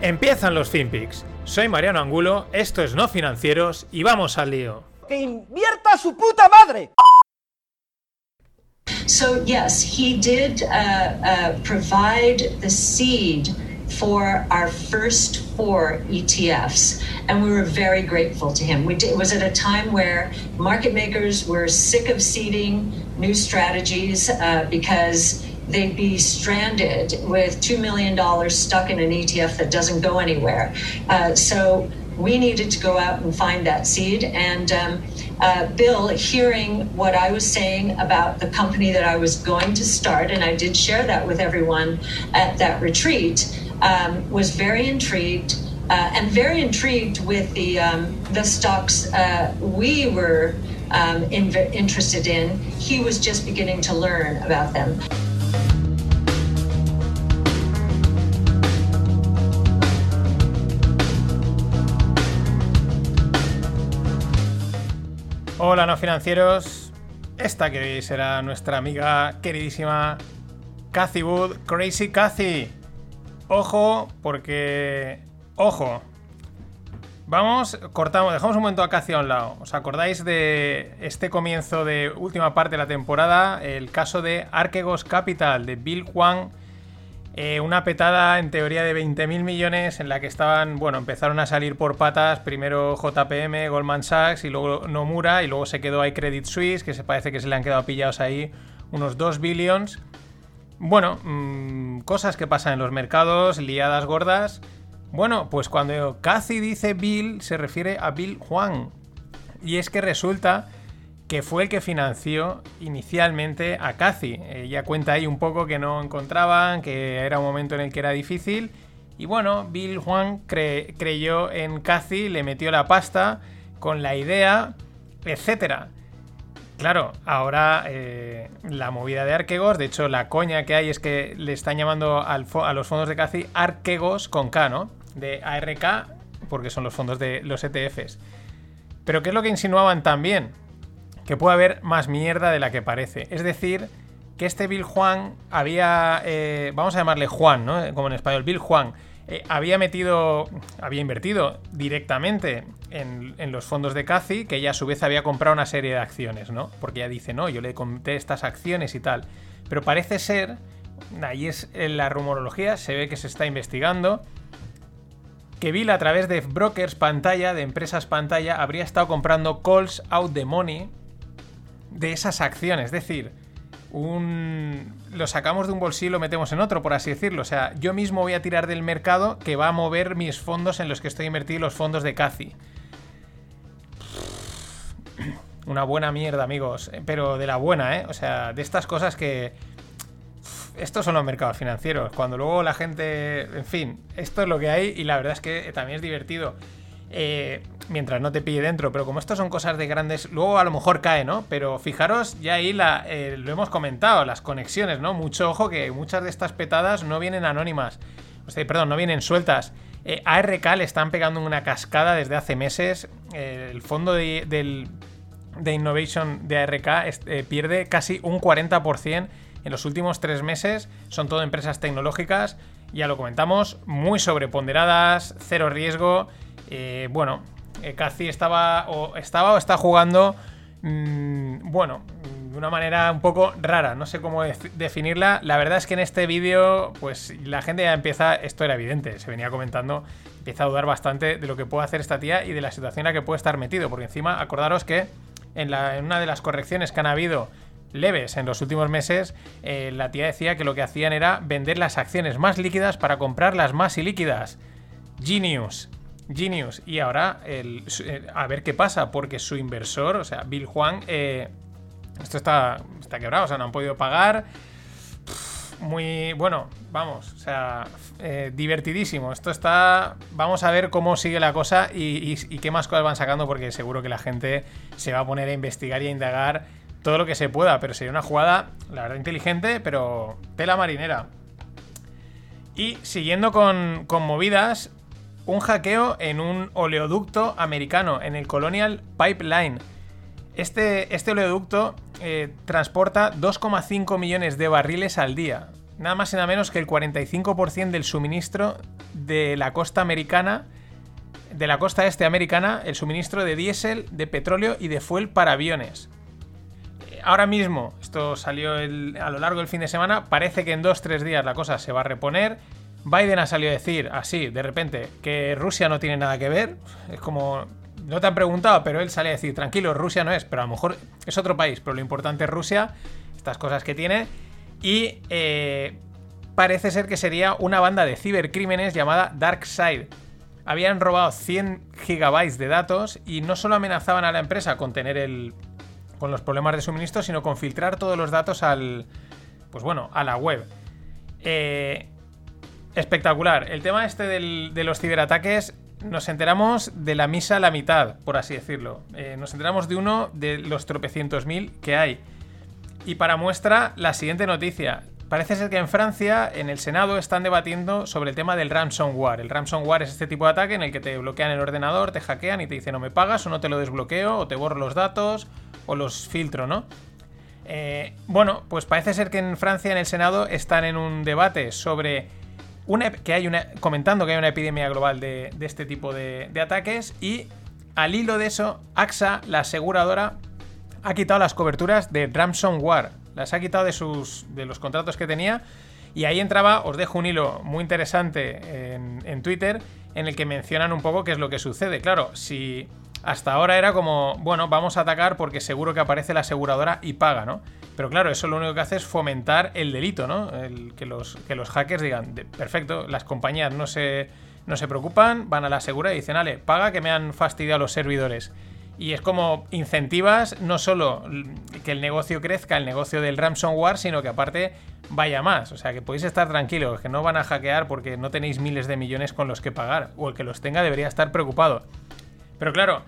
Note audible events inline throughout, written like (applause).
Empiezan los FinPix. Soy Mariano Angulo, esto es No Financieros y vamos al lío. ¡Que invierta su puta madre! So yes, he did uh, uh, provide the seed for our first four ETFs, and we were very grateful to him. We did, it was at a time where market makers were sick of seeding new strategies uh, because they'd be stranded with $2 million stuck in an ETF that doesn't go anywhere. Uh, so we needed to go out and find that seed. And um, uh, Bill, hearing what I was saying about the company that I was going to start, and I did share that with everyone at that retreat, um, was very intrigued. Uh, and very intrigued with the um, the stocks uh, we were um, in, interested in. He was just beginning to learn about them. Hola no financieros, esta que hoy será nuestra amiga queridísima Cathy Wood, Crazy Cathy. Ojo, porque... Ojo. Vamos, cortamos, dejamos un momento a Cathy a un lado. ¿Os acordáis de este comienzo de última parte de la temporada? El caso de Archegos Capital, de Bill Huang eh, una petada en teoría de 20.000 millones en la que estaban, bueno, empezaron a salir por patas primero JPM, Goldman Sachs y luego Nomura y luego se quedó ahí Credit Suisse, que se parece que se le han quedado pillados ahí unos 2 billions. Bueno, mmm, cosas que pasan en los mercados, liadas gordas. Bueno, pues cuando Cathy dice Bill se refiere a Bill Juan. Y es que resulta que fue el que financió inicialmente a Cathy. Ella cuenta ahí un poco que no encontraban, que era un momento en el que era difícil. Y bueno, Bill Juan creyó en Cathy, le metió la pasta con la idea, etc. Claro, ahora eh, la movida de Arquegos, de hecho la coña que hay es que le están llamando a los fondos de Cathy Arquegos con K, ¿no? De ARK, porque son los fondos de los ETFs. Pero ¿qué es lo que insinuaban también? Que puede haber más mierda de la que parece. Es decir, que este Bill Juan había, eh, vamos a llamarle Juan, ¿no? Como en español, Bill Juan, eh, había metido, había invertido directamente en, los fondos de Cathy, que ella a su vez había comprado una serie de acciones, ¿no? Porque ella dice, no, yo le compré estas acciones y tal. Pero parece ser, ahí es en la rumorología, se ve que se está investigando, que Bill a través de brokers pantalla, de empresas pantalla, habría estado comprando calls out the money de esas acciones. Es decir, un... lo sacamos de un bolsillo y lo metemos en otro, por así decirlo. O sea, yo mismo voy a tirar del mercado que va a mover mis fondos en los que estoy invertido, los fondos de Cathy. (clears throat) Una buena mierda, amigos. Pero de la buena, ¿eh? O sea, de estas cosas que... Estos son los mercados financieros. Cuando luego la gente... En fin, esto es lo que hay y la verdad es que también es divertido. Eh, mientras no te pille dentro. Pero como esto son cosas de grandes, luego a lo mejor cae, ¿no? Pero fijaros, ya ahí eh, lo hemos comentado, las conexiones, ¿no? Mucho ojo que muchas de estas petadas no vienen anónimas. Perdón, no vienen sueltas. Eh, ARK le están pegando una cascada desde hace meses. el fondo de Innovation de ARK pierde casi un 40% en los últimos tres meses. Son todo empresas tecnológicas, ya lo comentamos, muy sobreponderadas, cero riesgo. Eh, bueno, eh, Cathy estaba o, estaba o está jugando, mmm, bueno, de una manera un poco rara, no sé cómo definirla. La verdad es que en este vídeo, pues la gente ya empieza, esto era evidente, se venía comentando, empieza a dudar bastante de lo que puede hacer esta tía y de la situación en la que puede estar metido, porque encima, acordaros que en, la, en una de las correcciones que han habido leves en los últimos meses, eh, la tía decía que lo que hacían era vender las acciones más líquidas para comprar las más ilíquidas. Genius. Genius. Y ahora el, eh, a ver qué pasa, porque su inversor, o sea, Bill Juan, eh, esto está, está quebrado, o sea, no han podido pagar. muy, bueno, vamos, o sea, eh, divertidísimo. Esto está, vamos a ver cómo sigue la cosa y, y- qué más cosas van sacando porque seguro que la gente se va a poner a investigar y a indagar todo lo que se pueda, pero sería una jugada, la verdad, inteligente, pero tela marinera. Y siguiendo con, con movidas, un hackeo en un oleoducto americano, en el Colonial Pipeline. Este, este oleoducto eh, transporta 2,5 millones de barriles al día. Nada más y nada menos que el 45% del suministro de la costa americana, de la costa este americana, el suministro de diésel, de petróleo y de fuel para aviones. Ahora mismo, esto salió a lo largo del fin de semana, parece que en 2-3 días la cosa se va a reponer. Biden ha salido a decir así, de repente, que Rusia no tiene nada que ver. Es como, no te han preguntado, pero él sale a decir, tranquilo, Rusia no es, pero a lo mejor es otro país, pero lo importante es Rusia, estas cosas que tiene. Y eh, parece ser que sería una banda de cibercrímenes llamada DarkSide. Habían robado 100 gigabytes de datos y no solo amenazaban a la empresa con tener el, con los problemas de suministro, sino con filtrar todos los datos al, pues bueno, a la web. Eh, espectacular. El tema este del- de los ciberataques, nos enteramos de la misa a la mitad, por así decirlo. Eh, nos enteramos de uno de los tropecientos mil que hay. Y para muestra, la siguiente noticia. Parece ser que en Francia, en el Senado, están debatiendo sobre el tema del ransomware. El ransomware es este tipo de ataque en el que te bloquean el ordenador, te hackean y te dicen o me pagas o no te lo desbloqueo, o te borro los datos, o los filtro, ¿no? Eh, bueno, pues parece ser que en Francia, en el Senado, están en un debate sobre una, que hay una, comentando que hay una epidemia global de, de este tipo de, de ataques y al hilo de eso, AXA, la aseguradora, ha quitado las coberturas de ransomware. Las ha quitado de, sus, de los contratos que tenía. Y ahí entraba, os dejo un hilo muy interesante en, en Twitter en el que mencionan un poco qué es lo que sucede. Claro, si hasta ahora era como, bueno, vamos a atacar porque seguro que aparece la aseguradora y paga, ¿no? Pero claro, eso lo único que hace es fomentar el delito, ¿no? El, que, los, que los hackers digan, "De- perfecto, las compañías no se, no se preocupan, van a la asegura y dicen, ale, paga que me han fastidiado los servidores. Y es como incentivas no solo que el negocio crezca, el negocio del ransomware, sino que aparte vaya más. O sea, que podéis estar tranquilos, que no van a hackear porque no tenéis miles de millones con los que pagar. O el que los tenga debería estar preocupado. Pero claro,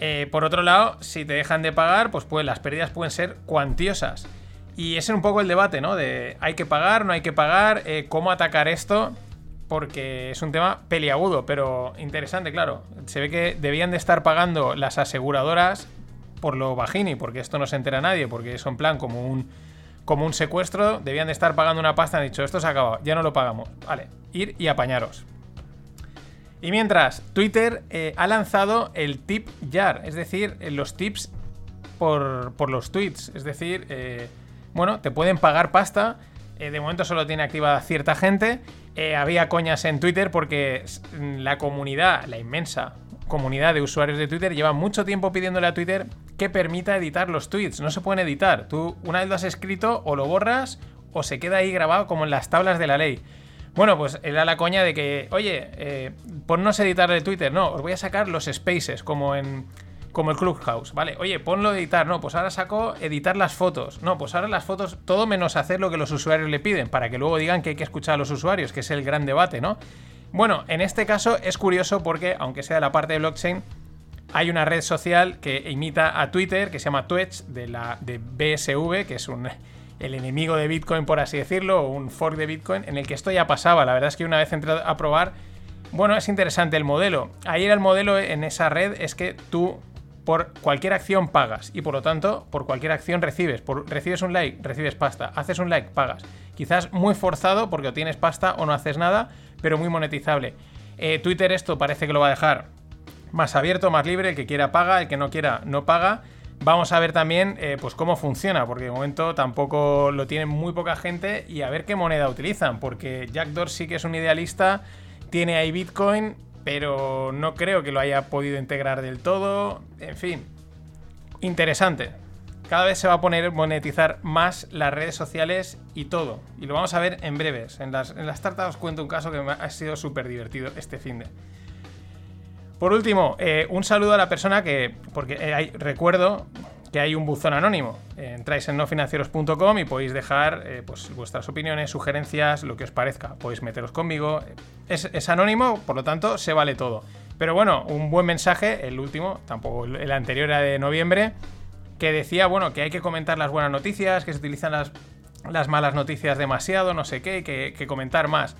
eh, por otro lado, si te dejan de pagar, pues, pues las pérdidas pueden ser cuantiosas. Y ese es un poco el debate, ¿no? De hay que pagar, no hay que pagar, eh, cómo atacar esto, porque es un tema peliagudo, pero interesante, claro. Se ve que debían de estar pagando las aseguradoras por lo bajini, porque esto no se entera nadie, porque es en plan como un, como un secuestro, debían de estar pagando una pasta, han dicho, esto se ha acabado, ya no lo pagamos. Vale, ir y apañaros. Y mientras, Twitter eh, ha lanzado el tip jar, es decir, eh, los tips por, por los tweets. Es decir, eh, bueno, te pueden pagar pasta. eh, de momento solo tiene activada cierta gente. Eh, había coñas en Twitter porque s- la comunidad, la inmensa comunidad de usuarios de Twitter, lleva mucho tiempo pidiéndole a Twitter que permita editar los tweets. No se pueden editar. Tú una vez lo has escrito o lo borras o se queda ahí grabado como en las tablas de la ley. Bueno, pues era la coña de que, oye, eh, ponnos a editar el Twitter. No, os voy a sacar los spaces, como en. Como el Clubhouse, ¿vale? Oye, ponlo a editar. No, pues ahora saco editar las fotos. No, pues ahora las fotos, todo menos hacer lo que los usuarios le piden, para que luego digan que hay que escuchar a los usuarios, que es el gran debate, ¿no? Bueno, en este caso es curioso porque, aunque sea la parte de blockchain, hay una red social que imita a Twitter, que se llama Twitch, de la de BSV, que es un, el enemigo de Bitcoin, por así decirlo, o un fork de Bitcoin, en el que esto ya pasaba. La verdad es que una vez entré a probar, bueno, es interesante el modelo. Ahí era el modelo en esa red, es que tú por cualquier acción pagas y por lo tanto por cualquier acción recibes. Recibes un like, recibes pasta. Haces un like, pagas. Quizás muy forzado porque o tienes pasta o no haces nada, pero muy monetizable. Eh, Twitter esto parece que lo va a dejar más abierto, más libre, el que quiera paga, el que no quiera no paga. Vamos a ver también eh, pues cómo funciona, porque de momento tampoco lo tiene muy poca gente y a ver qué moneda utilizan, porque Jack Dorsey, que es un idealista, tiene ahí Bitcoin, pero no creo que lo haya podido integrar del todo. En fin, interesante. Cada vez se va a poner monetizar más las redes sociales y todo. Y lo vamos a ver en breves. En las, en las tartas os cuento un caso que me ha sido súper divertido este fin de. Por último, eh, un saludo a la persona que. Porque eh, recuerdo que hay un buzón anónimo. Eh, entráis en nofinancieros.com y podéis dejar eh, pues, vuestras opiniones, sugerencias, lo que os parezca. Podéis meteros conmigo. Es, anónimo, por lo tanto, se vale todo. Pero bueno, un buen mensaje, el último, tampoco el anterior era de noviembre, que decía, bueno, que hay que comentar las buenas noticias, que se utilizan las, las malas noticias demasiado, no sé qué, que, que comentar más.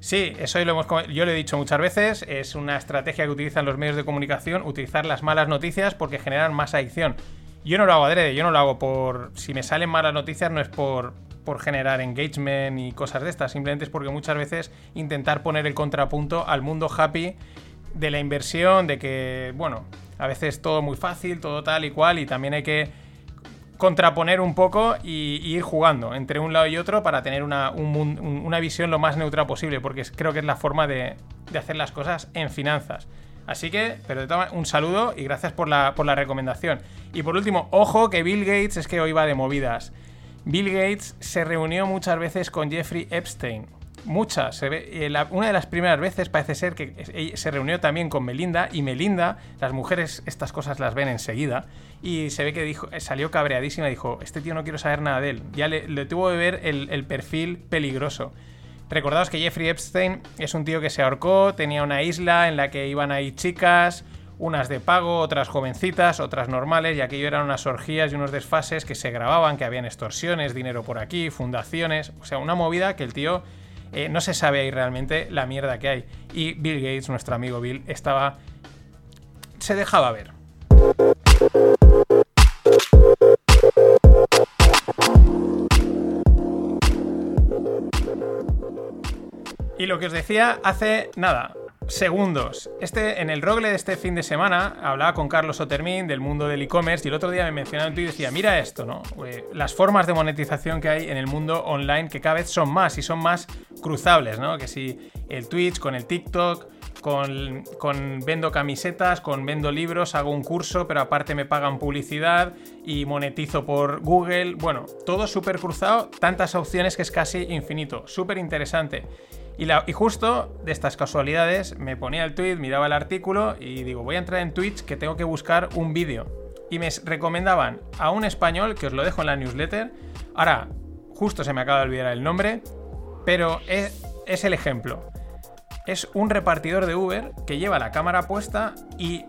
Sí, eso yo lo he dicho muchas veces, es una estrategia que utilizan los medios de comunicación, utilizar las malas noticias porque generan más adicción. Yo no lo hago adrede, yo no lo hago por... Si me salen malas noticias no es por, por generar engagement y cosas de estas, simplemente es porque muchas veces intentar poner el contrapunto al mundo happy de la inversión, de que, bueno, a veces todo muy fácil, todo tal y cual, y también hay que contraponer un poco y, ir jugando entre un lado y otro para tener una, una visión lo más neutra posible, porque creo que es la forma de, de, hacer las cosas en finanzas. Así que, pero un saludo y gracias por la, por la recomendación. Y por último, ojo que Bill Gates es que hoy va de movidas. Bill Gates se reunió muchas veces con Jeffrey Epstein muchas. Eh, una de las primeras veces parece ser que se reunió también con Melinda y Melinda, las mujeres estas cosas las ven enseguida y se ve que dijo, eh, salió cabreadísima y dijo, este tío no quiero saber nada de él. Ya le, tuvo que ver el, perfil peligroso. Recordaos que Jeffrey Epstein es un tío que se ahorcó, tenía una isla en la que iban ahí chicas, unas de pago, otras jovencitas, otras normales, y aquello eran unas orgías y unos desfases que se grababan, que habían extorsiones, dinero por aquí, fundaciones, o sea, una movida que el tío eh, no se sabe ahí realmente la mierda que hay. Y Bill Gates, nuestro amigo Bill, estaba... se dejaba ver. Y lo que os decía hace nada, segundos. Este, en el rogle de este fin de semana hablaba con Carlos Otermin del mundo del e-commerce y el otro día me mencionaba en Twitter y decía, mira esto, ¿no? Eh, las formas de monetización que hay en el mundo online que cada vez son más y son más cruzables, ¿no? Que si el Twitch con el TikTok, con, con, vendo camisetas, con vendo libros, hago un curso, pero aparte me pagan publicidad y monetizo por Google. Bueno, todo súper cruzado, tantas opciones que es casi infinito. Súper interesante. Y, justo de estas casualidades me ponía el tweet, miraba el artículo y digo, voy a entrar en Twitch que tengo que buscar un vídeo. Y me recomendaban a un español, que os lo dejo en la newsletter. Ahora, justo se me acaba de olvidar el nombre, pero es, el ejemplo. Es un repartidor de Uber que lleva la cámara puesta y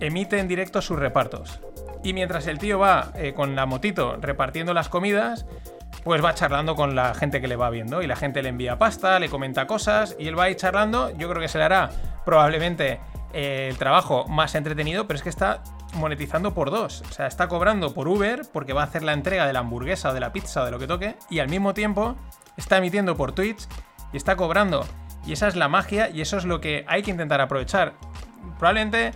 emite en directo sus repartos. Y mientras el tío va eh, con la motito repartiendo las comidas, pues va charlando con la gente que le va viendo y la gente le envía pasta, le comenta cosas y él va ahí charlando. Yo creo que se le hará probablemente eh, el trabajo más entretenido, pero es que está monetizando por dos. O sea, está cobrando por Uber porque va a hacer la entrega de la hamburguesa o de la pizza o de lo que toque y al mismo tiempo está emitiendo por Twitch y está cobrando. Y esa es la magia y eso es lo que hay que intentar aprovechar. Probablemente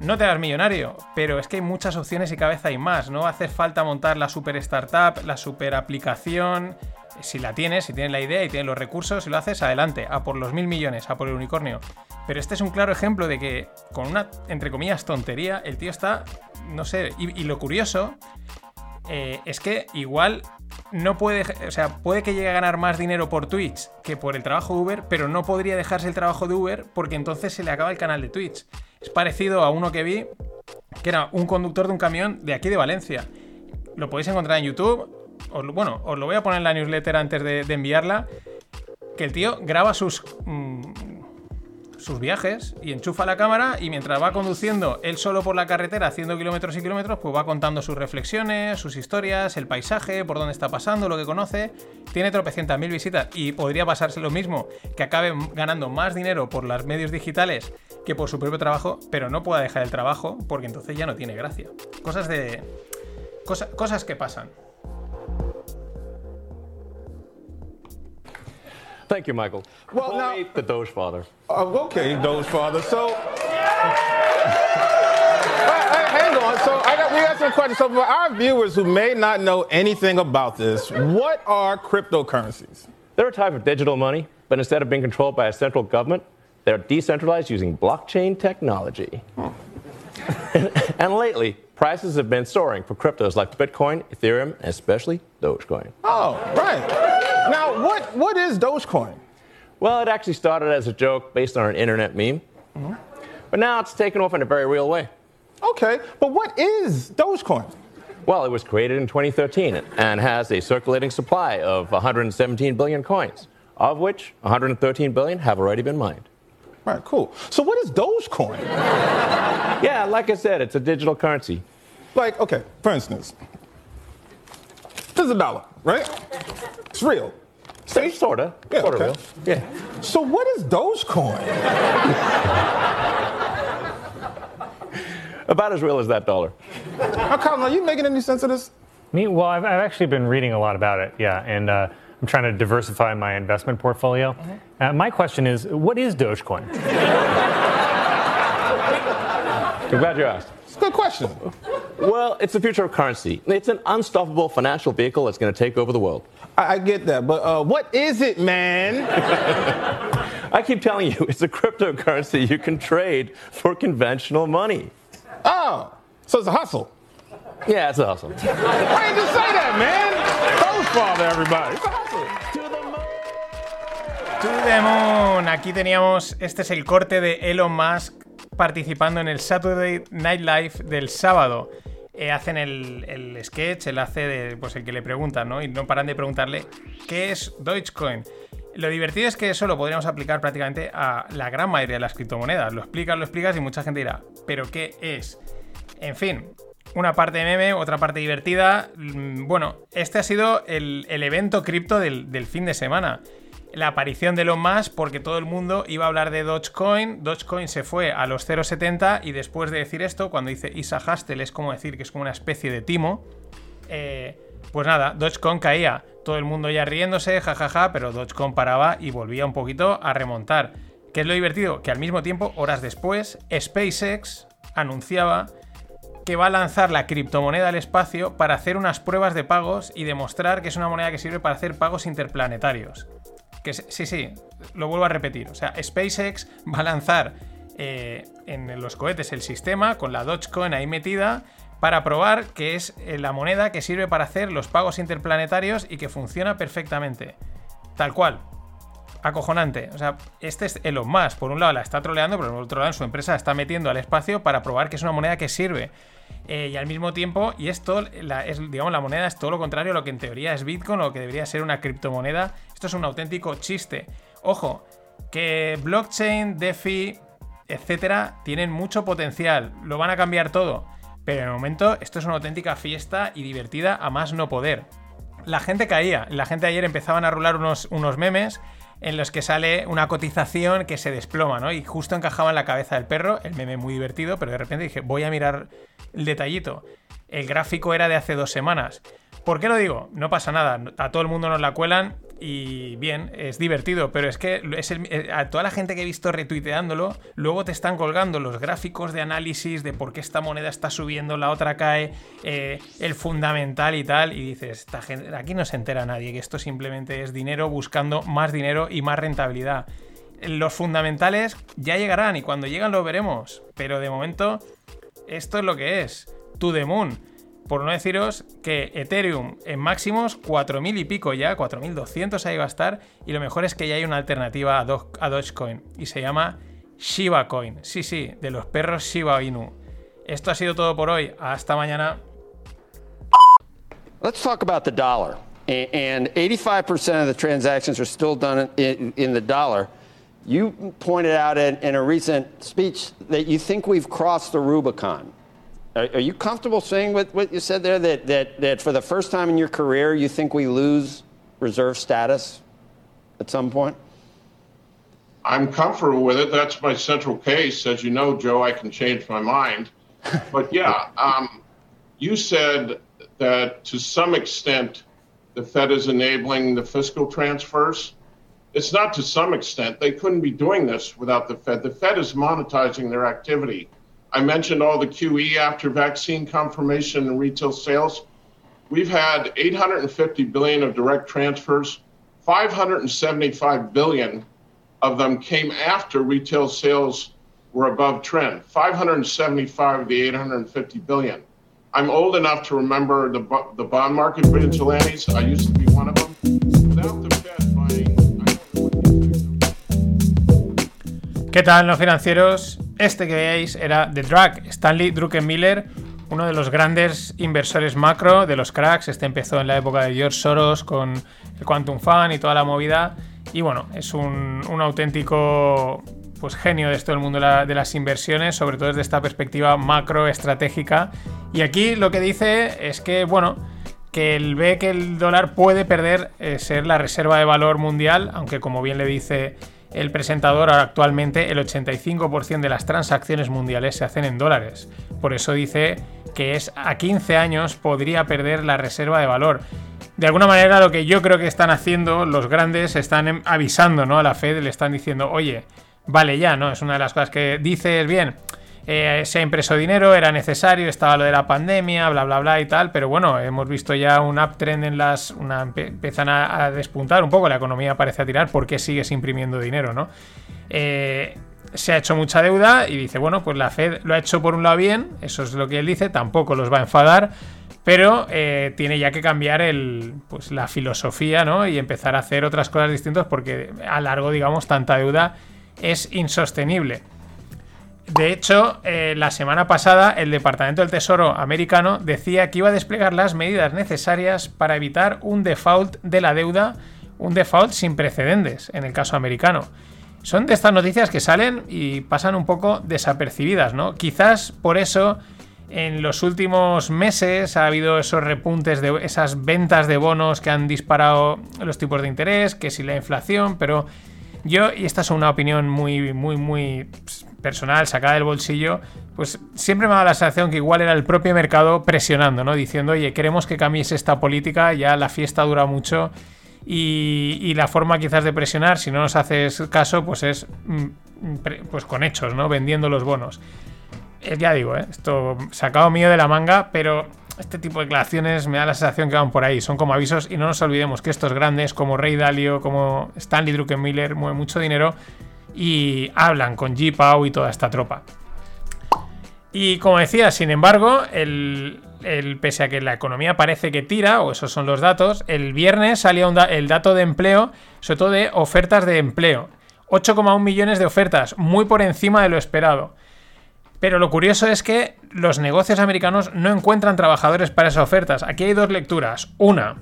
no te hagas millonario, pero es que hay muchas opciones y cada vez hay más. No hace falta montar la super startup, la super aplicación. Si la tienes, si tienes la idea y tienes los recursos, si lo haces, adelante, a por los mil millones, a por el unicornio. Pero este es un claro ejemplo de que con una, entre comillas, tontería, el tío está, no sé, y, lo curioso eh, es que igual no puede, o sea, puede que llegue a ganar más dinero por Twitch que por el trabajo de Uber, pero no podría dejarse el trabajo de Uber porque entonces se le acaba el canal de Twitch. Es parecido a uno que vi, que era un conductor de un camión de aquí de Valencia. Lo podéis encontrar en YouTube. bueno, os lo voy a poner en la newsletter antes de, enviarla. Que el tío graba sus, mm, sus viajes y enchufa la cámara y mientras va conduciendo él solo por la carretera haciendo kilómetros y kilómetros, pues va contando sus reflexiones, sus historias, el paisaje, por dónde está pasando, lo que conoce. Tiene tropecientas mil visitas y podría pasarse lo mismo, que acabe ganando más dinero por los medios digitales que por su propio trabajo, pero no pueda dejar el trabajo porque entonces ya no tiene gracia. Cosas de... cosas que pasan. Thank you, Michael. Well, now, the Doge Father. Uh, okay, Doge Father. So, (laughs) hang on. So, I got, we got some questions. So, for our viewers who may not know anything about this, what are cryptocurrencies? They're a type of digital money, but instead of being controlled by a central government, they're decentralized using blockchain technology. (laughs) and lately, prices have been soaring for cryptos like Bitcoin, Ethereum, and especially Dogecoin. Oh, right. Now, what, what is Dogecoin? Well, it actually started as a joke based on an internet meme. Mm-hmm. But now it's taken off in a very real way. Okay, but what is Dogecoin? Well, it was created in 2013 and has a circulating supply of 117 billion coins, of which 113 billion have already been mined. All right, cool. So what is Dogecoin? (laughs) Yeah, like I said, it's a digital currency. like, okay, for instance, this is a dollar, right? It's real. So, sorta. Yeah, sorta okay. real. Yeah. So what is Dogecoin? (laughs) About as real as that dollar. Now, Colin, are you making any sense of this? Me? Well, I've, I've actually been reading a lot about it, yeah, and uh, I'm trying to diversify my investment portfolio. Uh, my question is, what is Dogecoin? (laughs) I'm glad you asked. It's a good question. Well, it's the future of currency. It's an unstoppable financial vehicle that's going to take over the world. I, I get that, but uh, what is it, man? (laughs) I keep telling you, it's a cryptocurrency you can trade for conventional money. Oh, so it's a hustle. Yeah, it's a hustle. Why didn't you say that, man? Doge father, everybody. It's a hustle. To the moon. Aquí teníamos, este es el corte de Elon Musk participando en el Saturday Night Live del sábado. Eh, hacen el, el sketch, él hace de, pues el que le preguntan, ¿no? Y no paran de preguntarle qué es Dogecoin. Lo divertido es que eso lo podríamos aplicar prácticamente a la gran mayoría de las criptomonedas. Lo explicas, lo explicas y mucha gente dirá, ¿pero qué es? En fin, una parte meme, otra parte divertida. Mm, Bueno, este ha sido el, el evento cripto del, del fin de semana. La aparición de Elon Musk porque todo el mundo iba a hablar de Dogecoin. Dogecoin se fue a los 0,70 y después de decir esto, cuando dice Isa Hastel es como decir que es como una especie de timo. eh, pues nada, Dogecoin caía. Todo el mundo ya riéndose, jajaja, pero Dogecoin paraba y volvía un poquito a remontar. ¿Qué es lo divertido? Que al mismo tiempo, horas después, SpaceX anunciaba que va a lanzar la criptomoneda al espacio para hacer unas pruebas de pagos y demostrar que es una moneda que sirve para hacer pagos interplanetarios. Que sí, sí, lo vuelvo a repetir. O sea, SpaceX va a lanzar eh, en los cohetes el sistema con la Dogecoin ahí metida para probar que es eh, la moneda que sirve para hacer los pagos interplanetarios y que funciona perfectamente. Tal cual. Acojonante. O sea, este es Elon Musk. Por un lado la está troleando, pero por otro lado en su empresa está metiendo al espacio para probar que es una moneda que sirve. Eh, y al mismo tiempo, y esto, la, es, digamos, la moneda es todo lo contrario a lo que en teoría es Bitcoin o lo que debería ser una criptomoneda. Esto es un auténtico chiste. Ojo, que blockchain, DeFi, etcétera, tienen mucho potencial. Lo van a cambiar todo. Pero en el momento, esto es una auténtica fiesta y divertida a más no poder. La gente caía. La gente ayer empezaban a rular unos, unos memes en los que sale una cotización que se desploma, ¿no? Y justo encajaba en la cabeza del perro, el meme muy divertido, pero de repente dije, voy a mirar el detallito. El gráfico era de hace dos semanas. ¿Por qué lo digo? No pasa nada, a todo el mundo nos la cuelan y bien, es divertido, pero es que eh, a toda la gente que he visto retuiteándolo, luego te están colgando los gráficos de análisis de por qué esta moneda está subiendo, la otra cae, eh, el fundamental y tal, y dices, esta gente, aquí no se entera nadie, que esto simplemente es dinero buscando más dinero y más rentabilidad. Los fundamentales ya llegarán y cuando llegan lo veremos, pero de momento esto es lo que es, to the. Por no deciros que Ethereum en máximos 4.000 y pico ya, 4.200 ahí va a estar. Y lo mejor es que ya hay una alternativa a, a Dogecoin y se llama Shiba Coin. Sí, sí, de los perros Shiba Inu. Esto ha sido todo por hoy. Hasta mañana. Let's talk about the dollar. And 85% of the transactions are still done in, the dollar. You pointed out in a recent speech that you think we've crossed the Rubicon. Are, are you comfortable saying what, what you said there that, that, that for the first time in your career, you think we lose reserve status at some point? I'm comfortable with it. That's my central case. As you know, Joe, I can change my mind. But (laughs) yeah, um, you said that to some extent the Fed is enabling the fiscal transfers. It's not to some extent. They couldn't be doing this without the Fed. The Fed is monetizing their activity. I mentioned all the QE after vaccine confirmation and retail sales. We've had 850 billion of direct transfers, 575 billion of them came after retail sales were above trend. 575 of the 850 billion. I'm old enough to remember the, the bond market vigilantes i used to be one of them. Without the fed ¿Qué tal, no financieros? Este que veáis era The Drag, Stanley Druckenmiller, uno de los grandes inversores macro de los cracks. Este empezó en la época de George Soros con el Quantum Fund y toda la movida. Y bueno, es un, auténtico pues genio de esto del mundo de las inversiones, sobre todo desde esta perspectiva macro estratégica. Y aquí lo que dice es que, bueno, que él ve que el dólar puede perder eh, ser la reserva de valor mundial, aunque como bien le dice el presentador, actualmente el 85% de las transacciones mundiales se hacen en dólares. Por eso dice que es a 15 años podría perder la reserva de valor. De alguna manera lo que yo creo que están haciendo los grandes están em- avisando ¿no? a la Fed, le están diciendo, oye, vale ya, ¿no? Es una de las cosas que dices, bien, eh, se ha impreso dinero, era necesario, estaba lo de la pandemia, bla, bla, bla y tal, pero bueno, hemos visto ya un uptrend en las... Una, empiezan a, despuntar un poco, la economía parece a tirar, ¿por qué sigues imprimiendo dinero, no? Eh, se ha hecho mucha deuda y dice, bueno, pues la Fed lo ha hecho por un lado bien, eso es lo que él dice, tampoco los va a enfadar, pero eh, tiene ya que cambiar el, pues, la filosofía, ¿no? Y empezar a hacer otras cosas distintas porque a largo, digamos, tanta deuda es insostenible. De hecho, eh, la semana pasada el Departamento del Tesoro americano decía que iba a desplegar las medidas necesarias para evitar un default de la deuda, un default sin precedentes en el caso americano. Son de estas noticias que salen y pasan un poco desapercibidas, ¿no? Quizás por eso en los últimos meses ha habido esos repuntes de esas ventas de bonos que han disparado los tipos de interés, que si la inflación, pero yo, y esta es una opinión muy, muy, muy pues, personal, sacada del bolsillo, pues siempre me dado la sensación que igual era el propio mercado presionando, ¿no? Diciendo, oye, queremos que cambies esta política, ya la fiesta dura mucho. Y, la forma quizás de presionar, si no nos haces caso, pues es mm, pre- pues con hechos, ¿no? Vendiendo los bonos. Eh, ya digo, ¿eh? esto sacado mío de la manga, pero este tipo de declaraciones me da la sensación que van por ahí. Son como avisos y no nos olvidemos que estos grandes como Ray Dalio, como Stanley Druckenmiller, mueven mucho dinero y hablan con G. Pau y toda esta tropa. Y como decía, sin embargo, el, el- pese a que la economía parece que tira, o esos son los datos, el viernes salía el dato de empleo, sobre todo de ofertas de empleo. 8,1 millones de ofertas, muy por encima de lo esperado. Pero lo curioso es que los negocios americanos no encuentran trabajadores para esas ofertas. Aquí hay dos lecturas. Una,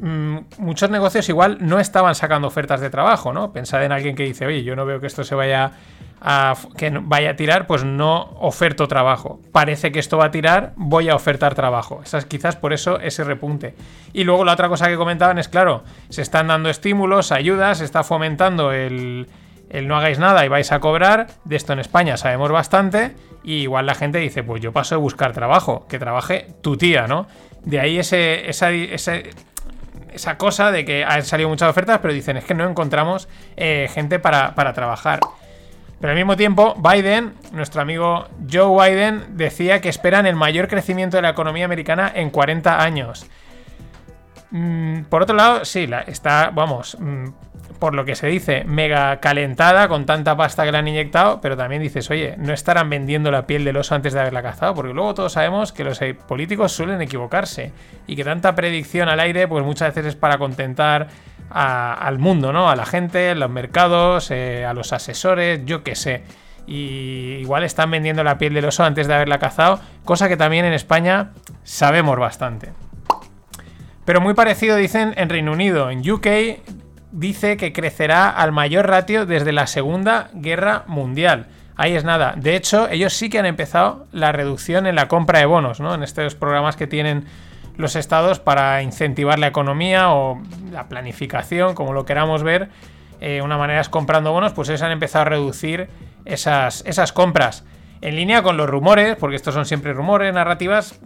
muchos negocios igual no estaban sacando ofertas de trabajo, ¿no? Pensad en alguien que dice, oye, yo no veo que esto se vaya a, que vaya a tirar, pues no oferto trabajo. Parece que esto va a tirar, voy a ofertar trabajo. Esa es quizás por eso ese repunte. Y luego la otra cosa que comentaban es, claro, se están dando estímulos, ayudas, se está fomentando el, el no hagáis nada y vais a cobrar. De esto en España sabemos bastante. Y igual la gente dice, pues yo paso de buscar trabajo, que trabaje tu tía, ¿no? De ahí ese, ese- esa cosa de que han salido muchas ofertas, pero dicen, es que no encontramos eh, gente para, para trabajar. Pero al mismo tiempo, Biden, nuestro amigo Joe Biden, decía que esperan el mayor crecimiento de la economía americana en 40 años. Mm, por otro lado, sí, está, vamos, mm, por lo que se dice, mega calentada con tanta pasta que le han inyectado, pero también dices, oye, no estarán vendiendo la piel del oso antes de haberla cazado, porque luego todos sabemos que los eh, políticos suelen equivocarse y que tanta predicción al aire, pues muchas veces es para contentar al mundo, ¿no? A la gente, a los mercados, eh, a los asesores, yo qué sé. Y igual están vendiendo la piel del oso antes de haberla cazado, cosa que también en España sabemos bastante. Pero muy parecido dicen en Reino Unido. En UK dice que crecerá al mayor ratio desde la Segunda Guerra Mundial. Ahí es nada. De hecho, ellos sí que han empezado la reducción en la compra de bonos, ¿no? En estos programas que tienen los estados para incentivar la economía o la planificación, como lo queramos ver. Eh, una manera es comprando bonos, pues ellos han empezado a reducir esas, esas compras. En línea con los rumores, porque estos son siempre rumores, narrativas,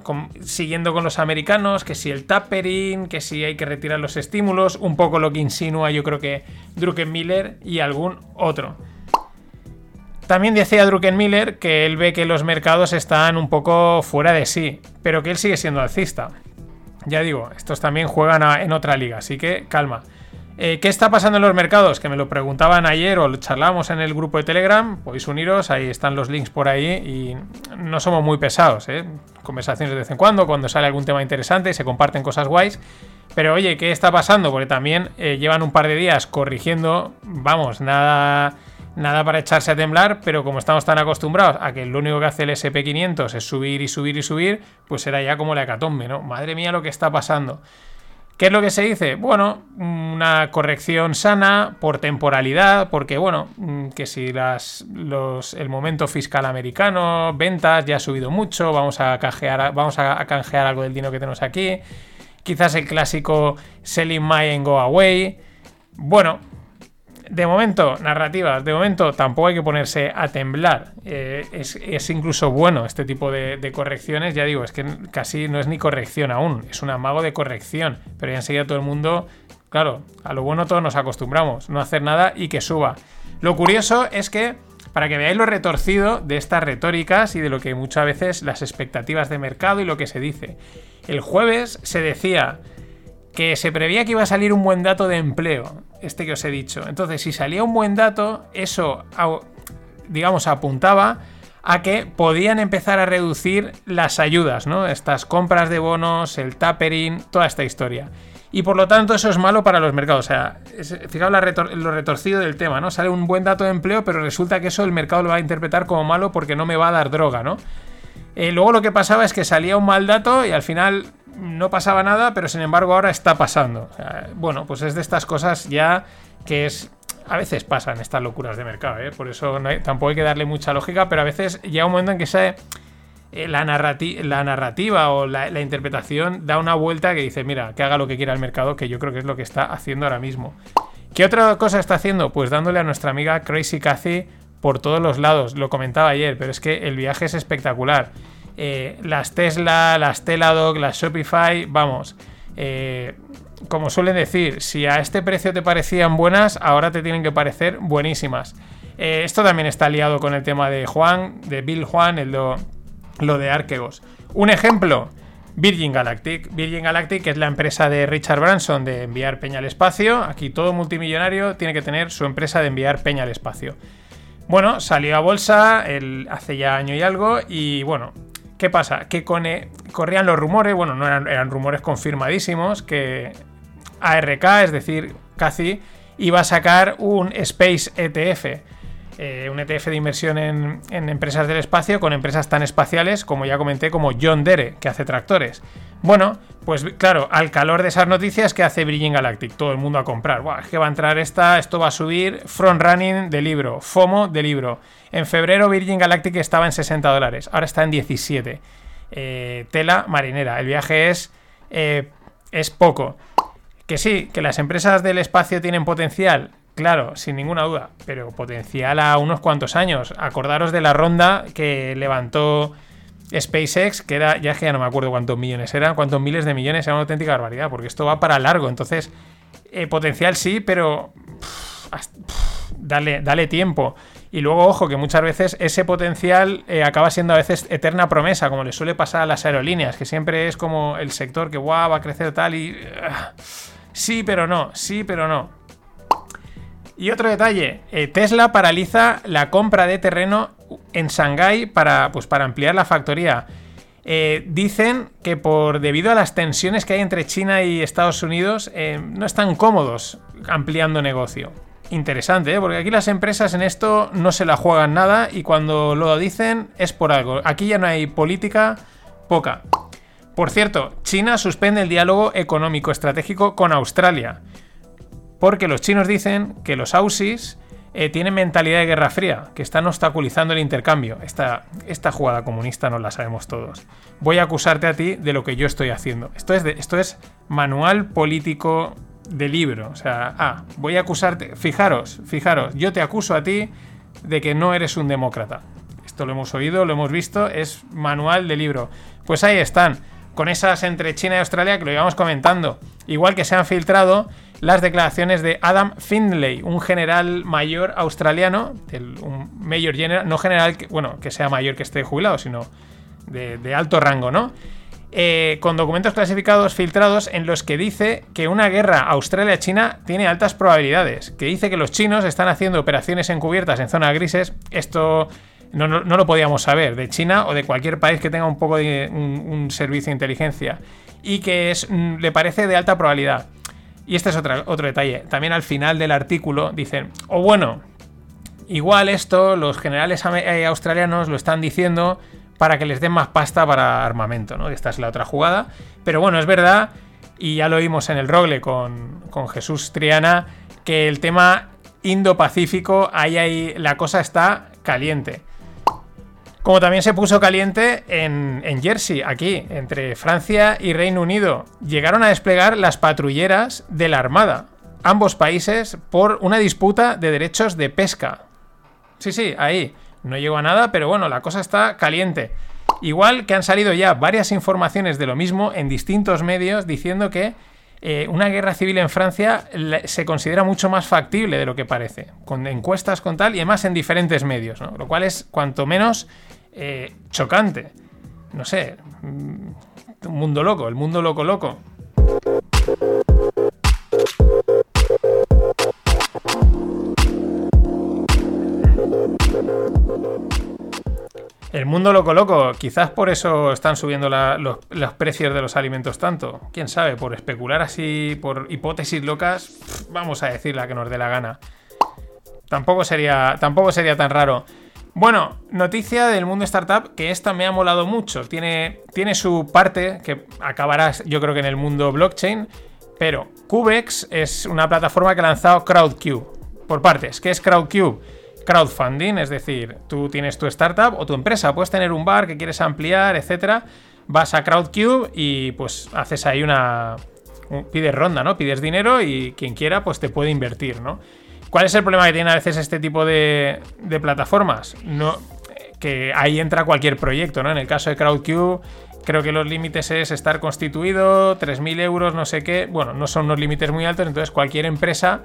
siguiendo con los americanos, que si el tapering, que si hay que retirar los estímulos, un poco lo que insinúa yo creo que Druckenmiller y algún otro. También decía Druckenmiller que él ve que los mercados están un poco fuera de sí, pero que él sigue siendo alcista. Ya digo, estos también juegan en otra liga, así que calma. Eh, ¿Qué está pasando en los mercados? Que me lo preguntaban ayer o lo charlábamos en el grupo de Telegram. Podéis uniros, ahí están los links por ahí y no somos muy pesados. ¿eh? Conversaciones de vez en cuando, cuando sale algún tema interesante y se comparten cosas guays. Pero oye, ¿qué está pasando? Porque también eh, llevan un par de días corrigiendo, vamos, nada, nada para echarse a temblar, pero como estamos tan acostumbrados a que lo único que hace el SP500 es subir y subir y subir, pues será ya como la hecatombe, ¿no? Madre mía lo que está pasando. ¿Qué es lo que se dice? Bueno, una corrección sana por temporalidad, porque bueno, mm, que si las, los, el momento fiscal americano, ventas, ya ha subido mucho, vamos a canjear, vamos a canjear algo del dinero que tenemos aquí. Quizás el clásico selling my and go away. Bueno, de momento, narrativas, de momento tampoco hay que ponerse a temblar. Eh, es, es incluso bueno este tipo de, de correcciones. Ya digo, es que casi no es ni corrección aún, es un amago de corrección. Pero ya enseguida todo el mundo, claro, a lo bueno todos nos acostumbramos, no hacer nada y que suba. Lo curioso es que, para que veáis lo retorcido de estas retóricas y de lo que muchas veces las expectativas de mercado y lo que se dice. El jueves se decía que se preveía que iba a salir un buen dato de empleo, este que os he dicho. Entonces, si salía un buen dato, eso, digamos, apuntaba a que podían empezar a reducir las ayudas, ¿no? Estas compras de bonos, el tapering, toda esta historia. Y por lo tanto, eso es malo para los mercados. O sea, fijaos lo retorcido del tema, ¿no? Sale un buen dato de empleo, pero resulta que eso el mercado lo va a interpretar como malo porque no me va a dar droga, ¿no? Luego lo que pasaba es que salía un mal dato y al final no pasaba nada, pero sin embargo ahora está pasando. Bueno, pues es de estas cosas ya que es... A veces pasan estas locuras de mercado, ¿eh? por eso no hay- tampoco hay que darle mucha lógica, pero a veces llega un momento en que se, eh, la, narrati- la narrativa o la, la interpretación da una vuelta que dice, mira, que haga lo que quiera el mercado, que yo creo que es lo que está haciendo ahora mismo. ¿Qué otra cosa está haciendo? Pues dándole a nuestra amiga Crazy Cathy por todos los lados. Lo comentaba ayer, pero es que el viaje es espectacular. Eh, las Tesla, las Teladoc, las Shopify, vamos. eh, como suelen decir, si a este precio te parecían buenas, ahora te tienen que parecer buenísimas. Eh, esto también está liado con el tema de Juan, de Bill Juan, el lo, de Arquegos. Un ejemplo, Virgin Galactic. Virgin Galactic es la empresa de Richard Branson de enviar peña al espacio. Aquí todo multimillonario tiene que tener su empresa de enviar peña al espacio. Bueno, salió a bolsa hace ya año y algo y bueno, ¿qué pasa? Que eh, corrían los rumores, bueno, no eran, rumores confirmadísimos, que ARK, es decir, Cathy, iba a sacar un Space ETF. eh, un ETF de inversión en, en empresas del espacio con empresas tan espaciales como ya comenté como John Dere, que hace tractores. Bueno, pues claro, al calor de esas noticias, ¿qué hace Virgin Galactic? Todo el mundo a comprar. Buah, es que va a entrar esta, esto va a subir. Front running de libro, FOMO de libro. En febrero Virgin Galactic estaba en 60 dólares, ahora está en 17. Eh, tela marinera. El viaje es, eh, es poco. Que sí, que las empresas del espacio tienen potencial, claro, sin ninguna duda, pero potencial a unos cuantos años. Acordaros de la ronda que levantó SpaceX, que era, ya es que ya no me acuerdo cuántos millones eran, cuántos miles de millones, era una auténtica barbaridad, porque esto va para largo. Entonces, eh, potencial sí, pero dale, dale tiempo. Y luego, ojo, que muchas veces ese potencial eh, acaba siendo a veces eterna promesa, como le suele pasar a las aerolíneas, que siempre es como el sector que guau, va a crecer tal y. ah, sí, pero no, sí, pero no. Y otro detalle, eh, Tesla paraliza la compra de terreno en Shanghái para, pues, para ampliar la factoría. Eh, dicen que por debido a las tensiones que hay entre China y Estados Unidos, eh, no están cómodos ampliando negocio. Interesante, ¿eh? porque aquí las empresas en esto no se la juegan nada y cuando lo dicen es por algo. Aquí ya no hay política poca. Por cierto, China suspende el diálogo económico estratégico con Australia. Porque los chinos dicen que los ausis eh, tienen mentalidad de guerra fría, que están obstaculizando el intercambio. Esta, esta jugada comunista no la sabemos todos. Voy a acusarte a ti de lo que yo estoy haciendo. Esto es, esto es manual político de libro. O sea, ah, voy a acusarte. Fijaros, fijaros, yo te acuso a ti de que no eres un demócrata. Esto lo hemos oído, lo hemos visto, es manual de libro. Pues ahí están, con esas entre China y Australia que lo íbamos comentando. Igual que se han filtrado las declaraciones de Adam Findlay, un general mayor australiano, un mayor general, no general, que, bueno, que sea mayor que esté jubilado, sino de, alto rango, ¿no? Eh, con documentos clasificados filtrados en los que dice que una guerra Australia-China tiene altas probabilidades, que dice que los chinos están haciendo operaciones encubiertas en zonas grises, esto no, lo podíamos saber, de China o de cualquier país que tenga un poco de un, servicio de inteligencia, y que mm, le parece de alta probabilidad. Y este es otra- otro detalle. También al final del artículo dicen, o bueno, igual esto los generales eh, australianos lo están diciendo para que les den más pasta para armamento, ¿no? Esta es la otra jugada. Pero bueno, es verdad, y ya lo vimos en el Rogle con, con Jesús Triana, que el tema Indo-Pacífico, ahí, ahí la cosa está caliente. Como también se puso caliente en, Jersey, aquí, entre Francia y Reino Unido. Llegaron a desplegar las patrulleras de la Armada, ambos países, por una disputa de derechos de pesca. Sí, sí, ahí. No llegó a nada, pero bueno, la cosa está caliente. Igual que han salido ya varias informaciones de lo mismo en distintos medios diciendo que eh, una guerra civil en Francia se considera mucho más factible de lo que parece, con encuestas, con tal, y además en diferentes medios, ¿no? lo cual es cuanto menos eh, chocante. No sé, un mundo loco, el mundo loco loco. El mundo loco loco, quizás por eso están subiendo los, precios de los alimentos tanto. Quién sabe, por especular así, por hipótesis locas, vamos a decir la que nos dé la gana. Tampoco sería, tampoco sería tan raro. Bueno, noticia del mundo startup que esta me ha molado mucho. Tiene, tiene su parte que acabará, yo creo que en el mundo blockchain. Pero Cubex es una plataforma que ha lanzado CrowdCube. Por partes, ¿qué es CrowdCube? crowdfunding, es decir, tú tienes tu startup o tu empresa, puedes tener un bar que quieres ampliar, etcétera, vas a Crowdcube y pues haces ahí una pides ronda, ¿no? Pides dinero y quien quiera pues te puede invertir, ¿no? ¿Cuál es el problema que tiene a veces este tipo de, plataformas? No, que ahí entra cualquier proyecto, ¿no? En el caso de Crowdcube, creo que los límites es estar constituido, 3.000 euros, no sé qué. Bueno, no son unos límites muy altos, entonces cualquier empresa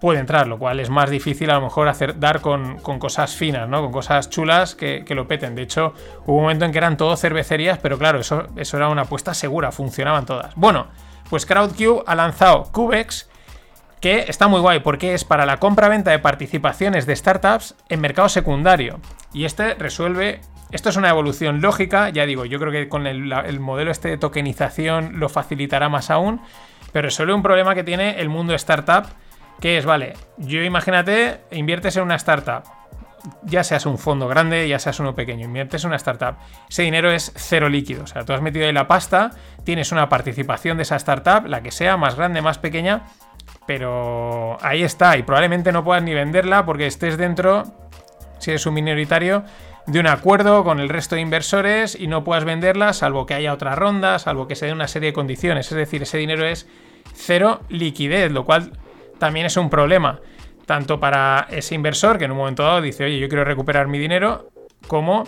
puede entrar, lo cual es más difícil a lo mejor hacer, dar con, cosas finas, ¿no? Con cosas chulas que, lo peten. De hecho, hubo un momento en que eran todo cervecerías, pero claro, eso, eso era una apuesta segura, funcionaban todas. Bueno, pues CrowdCube ha lanzado Cubex, que está muy guay porque es para la compra-venta de participaciones de startups en mercado secundario. Y este resuelve esto es una evolución lógica, ya digo, yo creo que con el, el, modelo este de tokenización lo facilitará más aún, pero resuelve un problema que tiene el mundo startup ¿Qué es? Vale, yo imagínate, inviertes en una startup. Ya seas un fondo grande, ya seas uno pequeño, inviertes en una startup. Ese dinero es cero líquido. O sea, tú has metido ahí la pasta, tienes una participación de esa startup, la que sea, más grande, más pequeña, pero ahí está. Y probablemente no puedas ni venderla porque estés dentro, si eres un minoritario, de un acuerdo con el resto de inversores y no puedas venderla salvo que haya otra ronda, salvo que se dé una serie de condiciones. Es decir, ese dinero es cero liquidez, lo cual también es un problema, tanto para ese inversor que en un momento dado dice, oye, yo quiero recuperar mi dinero, como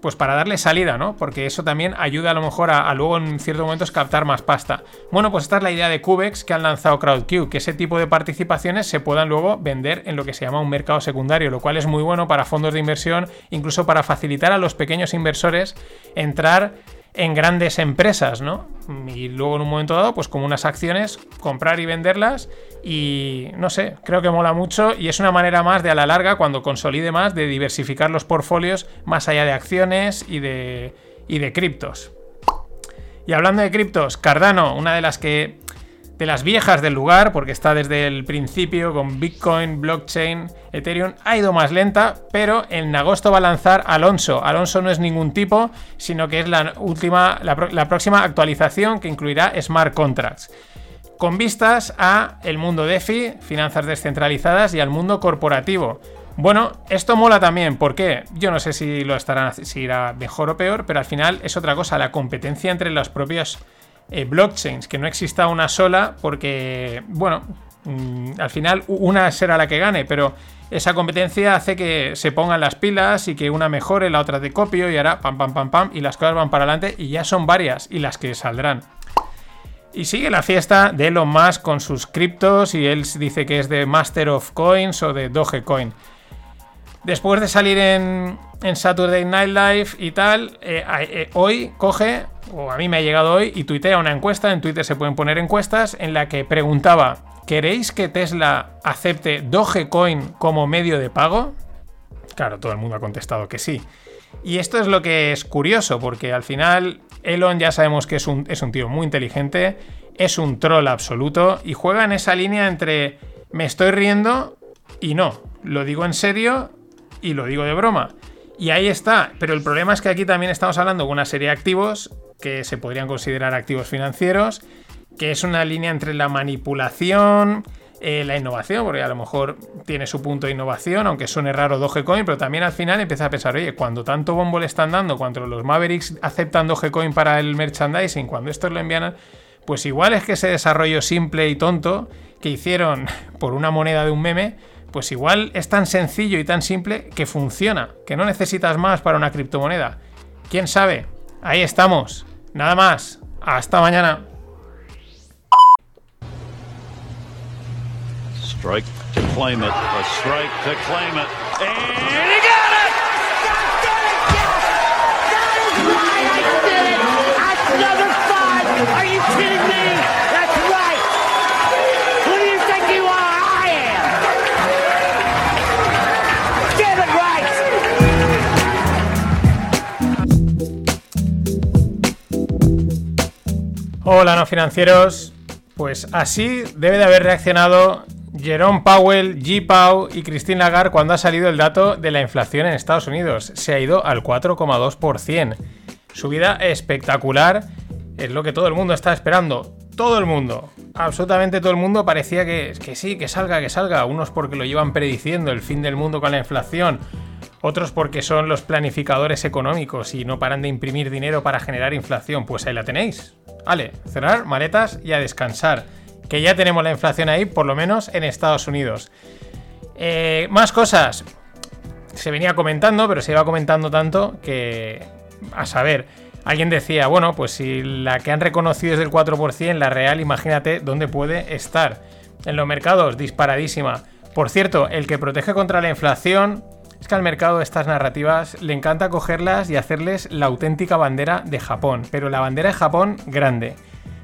pues para darle salida, ¿no? Porque eso también ayuda a lo mejor a, luego en ciertos momentos captar más pasta. Bueno, pues esta es la idea de Cubex que han lanzado CrowdCube, que ese tipo de participaciones se puedan luego vender en lo que se llama un mercado secundario, lo cual es muy bueno para fondos de inversión, incluso para facilitar a los pequeños inversores entrar en grandes empresas, ¿no? Y luego en un momento dado, pues como unas acciones, comprar y venderlas y no sé, creo que mola mucho y es una manera más de a la larga, cuando consolide más, de diversificar los portfolios más allá de acciones y de, y de criptos. Y hablando de criptos, Cardano, una de las que de las viejas del lugar, porque está desde el principio con Bitcoin, blockchain, Ethereum, ha ido más lenta, pero en agosto va a lanzar Alonso. Alonso no es ningún tipo, sino que es la última, la, próxima actualización que incluirá smart contracts. Con vistas a el mundo DeFi, finanzas descentralizadas y al mundo corporativo. Bueno, esto mola también, ¿por qué? Yo no sé si lo estarán si irá mejor o peor, pero al final es otra cosa, la competencia entre los propios eh, blockchains, que no exista una sola, porque, bueno, mm, al final una será la que gane, pero esa competencia hace que se pongan las pilas y que una mejore, la otra de copio y ahora pam, pam, pam, pam, y las cosas van para adelante y ya son varias y las que saldrán. Y sigue la fiesta de Elon Musk con sus criptos y él dice que es de Master of Coins o de Dogecoin. Después de salir en, Saturday Night Live y tal, eh, eh, hoy coge, o a mí me ha llegado hoy, y tuitea una encuesta, en Twitter se pueden poner encuestas, en la que preguntaba, ¿queréis que Tesla acepte Dogecoin como medio de pago? Claro, todo el mundo ha contestado que sí. Y esto es lo que es curioso, porque al final Elon ya sabemos que es un, es un tío muy inteligente, es un troll absoluto, y juega en esa línea entre me estoy riendo y no, lo digo en serio y lo digo de broma. Y ahí está, pero el problema es que aquí también estamos hablando de una serie de activos que se podrían considerar activos financieros, que es una línea entre la manipulación, eh, la innovación, porque a lo mejor tiene su punto de innovación, aunque suene raro Dogecoin, pero también al final empieza a pensar, oye, cuando tanto bombo le están dando, cuando los Mavericks aceptan Dogecoin para el merchandising, cuando estos lo envían, pues igual es que ese desarrollo simple y tonto que hicieron (laughs) por una moneda de un meme, pues igual es tan sencillo y tan simple que funciona, que no necesitas más para una criptomoneda. ¿Quién sabe? Ahí estamos. Nada más. Hasta mañana. Strike to claim it. A strike to claim it. And he got it! That's number five. Are you kidding me? That's right. Who do you think you are? I am. Get it right. Hola, no financieros. Pues así debe de haber reaccionado Jerome Powell, G. Pau y Christine Lagarde cuando ha salido el dato de la inflación en Estados Unidos. Se ha ido al 4,2%. Subida espectacular. Es lo que todo el mundo está esperando. Todo el mundo. Absolutamente todo el mundo parecía que, que sí, que salga, que salga. Unos porque lo llevan prediciendo el fin del mundo con la inflación. Otros porque son los planificadores económicos y no paran de imprimir dinero para generar inflación. Pues ahí la tenéis. Vale, cerrar maletas y a descansar. Que ya tenemos la inflación ahí, por lo menos en Estados Unidos. Eh, más cosas. Se venía comentando, pero se iba comentando tanto que... A saber, alguien decía, bueno, pues si la que han reconocido es del 4%, la real, imagínate dónde puede estar. En los mercados, disparadísima. Por cierto, el que protege contra la inflación es que al mercado estas narrativas le encanta cogerlas y hacerles la auténtica bandera de Japón, pero la bandera de Japón grande.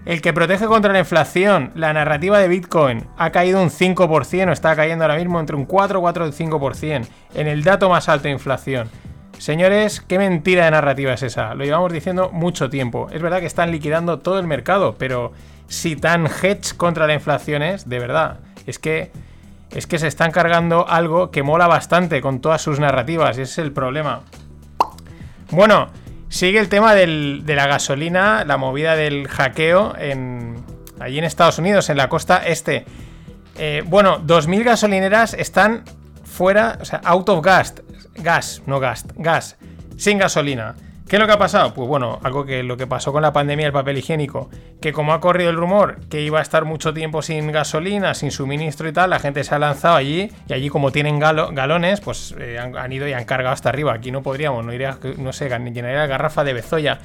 El que protege contra la inflación, la narrativa de Bitcoin, ha caído un 5%, o está cayendo ahora mismo entre un 4, 4 y 5%, en el dato más alto de inflación. Señores, qué mentira de narrativa es esa. Lo llevamos diciendo mucho tiempo. Es verdad que están liquidando todo el mercado, pero si tan hedge contra la inflación es, de verdad, es que es que se están cargando algo que mola bastante con todas sus narrativas, y ese es el problema. Bueno, sigue el tema de la gasolina, la movida del hackeo en, allí en Estados Unidos, en la costa este. Eh, bueno, 2.000 gasolineras están fuera, o sea, out of gas, gas, no gas, gas, sin gasolina. ¿Qué es lo que ha pasado? Pues bueno, algo que lo que pasó con la pandemia del papel higiénico, que como ha corrido el rumor que iba a estar mucho tiempo sin gasolina, sin suministro y tal, la gente se ha lanzado allí y allí como tienen galo- galones, pues eh, han, ido y han cargado hasta arriba. Aquí no podríamos, no iría, no sé, llenaría la garrafa de bezoya.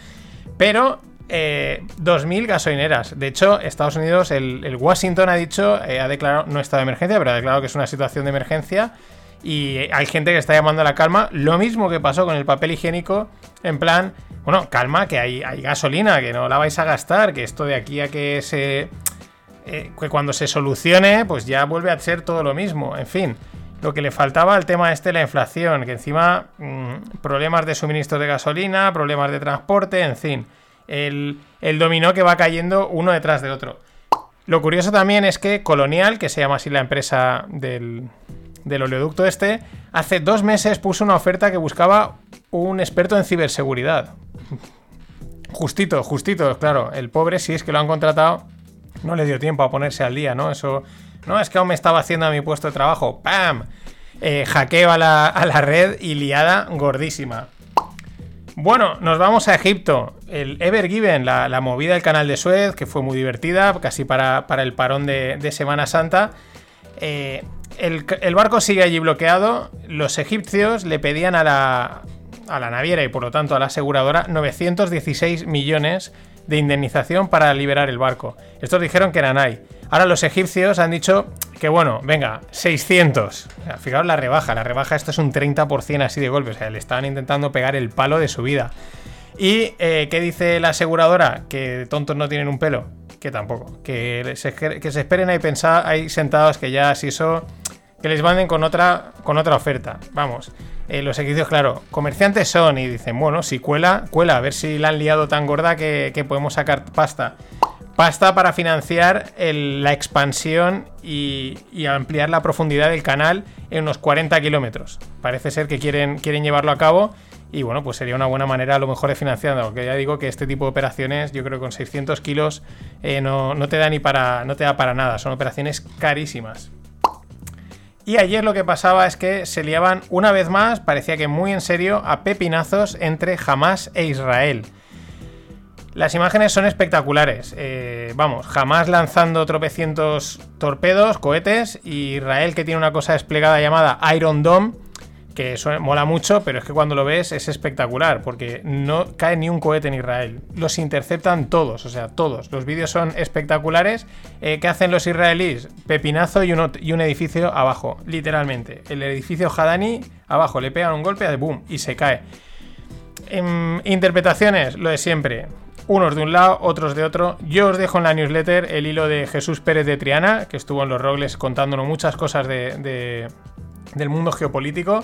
Pero eh, 2.000 gasolineras. De hecho, Estados Unidos, el, Washington ha dicho, eh, ha declarado, no estado de emergencia, pero ha declarado que es una situación de emergencia. Y hay gente que está llamando a la calma. Lo mismo que pasó con el papel higiénico. En plan, bueno, calma, que hay, gasolina, que no la vais a gastar, que esto de aquí a que se. eh, que cuando se solucione, pues ya vuelve a ser todo lo mismo. En fin, lo que le faltaba al tema este, la inflación, que encima mm, problemas de suministro de gasolina, problemas de transporte, en fin, el, el dominó que va cayendo uno detrás de otro. Lo curioso también es que Colonial, que se llama así la empresa del, del oleoducto este, hace dos meses puso una oferta que buscaba un experto en ciberseguridad. Justito, justito, claro. El pobre, si es que lo han contratado, no le dio tiempo a ponerse al día, ¿no? Eso. No, es que aún me estaba haciendo a mi puesto de trabajo. ¡Pam! Eh, hackeo a la, a la red y liada gordísima. Bueno, nos vamos a Egipto. El Ever Given, la, movida del canal de Suez, que fue muy divertida, casi para, para el parón de, de Semana Santa. Eh, el, el barco sigue allí bloqueado. Los egipcios le pedían a la, a la naviera y por lo tanto a la aseguradora 916 millones de indemnización para liberar el barco. Estos dijeron que eran ahí. Ahora los egipcios han dicho que bueno, venga, 600. O fijaos la rebaja, la rebaja esto es un 30% así de golpe, o sea, le estaban intentando pegar el palo de su vida. ¿Y eh, qué dice la aseguradora? Que tontos no tienen un pelo. Que tampoco. Que se, que se esperen ahí, pensar, ahí sentados que ya si eso... Que les manden con otra, con otra oferta. Vamos. Eh, los egipcios, claro, comerciantes son y dicen, bueno, si cuela, cuela, a ver si la han liado tan gorda que, podemos sacar pasta. pasta para financiar la expansión y, ampliar la profundidad del canal en unos 40 kilómetros. Parece ser que quieren, llevarlo a cabo y bueno, pues sería una buena manera a lo mejor de financiarlo. Aunque ya digo que este tipo de operaciones, yo creo que con 600 kilos eh, no, no te da ni para, no te da para nada. Son operaciones carísimas. Y ayer lo que pasaba es que se liaban una vez más, parecía que muy en serio, a pepinazos entre Hamas e Israel. Las imágenes son espectaculares. Eh, vamos, jamás lanzando tropecientos torpedos, cohetes, y Israel que tiene una cosa desplegada llamada Iron Dome, que mola mucho, pero es que cuando lo ves es espectacular, porque no cae ni un cohete en Israel. Los interceptan todos, o sea, todos. Los vídeos son espectaculares. Eh, ¿Qué hacen los israelíes? Pepinazo y un, edificio abajo, literalmente. El edificio Hadani abajo, le pegan un golpe de boom y se cae. Em, interpretaciones, lo de siempre. Unos de un lado, otros de otro. Yo os dejo en la newsletter el hilo de Jesús Pérez de Triana, que estuvo en los Rogles contándonos muchas cosas de- del mundo geopolítico.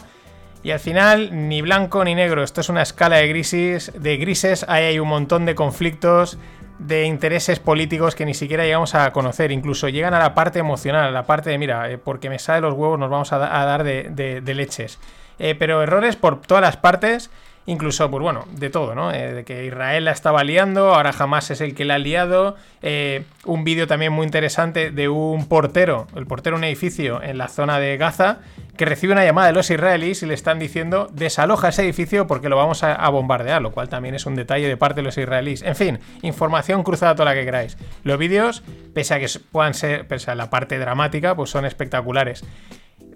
Y al final, ni blanco ni negro. Esto es una escala de grises. De grises hay un montón de conflictos, de intereses políticos que ni siquiera llegamos a conocer. Incluso llegan a la parte emocional, la parte de, mira, eh, porque me sale los huevos nos vamos a, da- a dar de leches. Eh, pero errores por todas las partes. Incluso, pues bueno, de todo, ¿no? Eh, de que Israel la estaba liando, ahora jamás es el que la ha liado. Eh, un vídeo también muy interesante de un portero, el portero de un edificio en la zona de Gaza, que recibe una llamada de los israelíes y le están diciendo desaloja ese edificio porque lo vamos a, a bombardear, lo cual también es un detalle de parte de los israelíes. En fin, información cruzada toda la que queráis. Los vídeos, pese a que puedan ser, pese a la parte dramática, pues son espectaculares.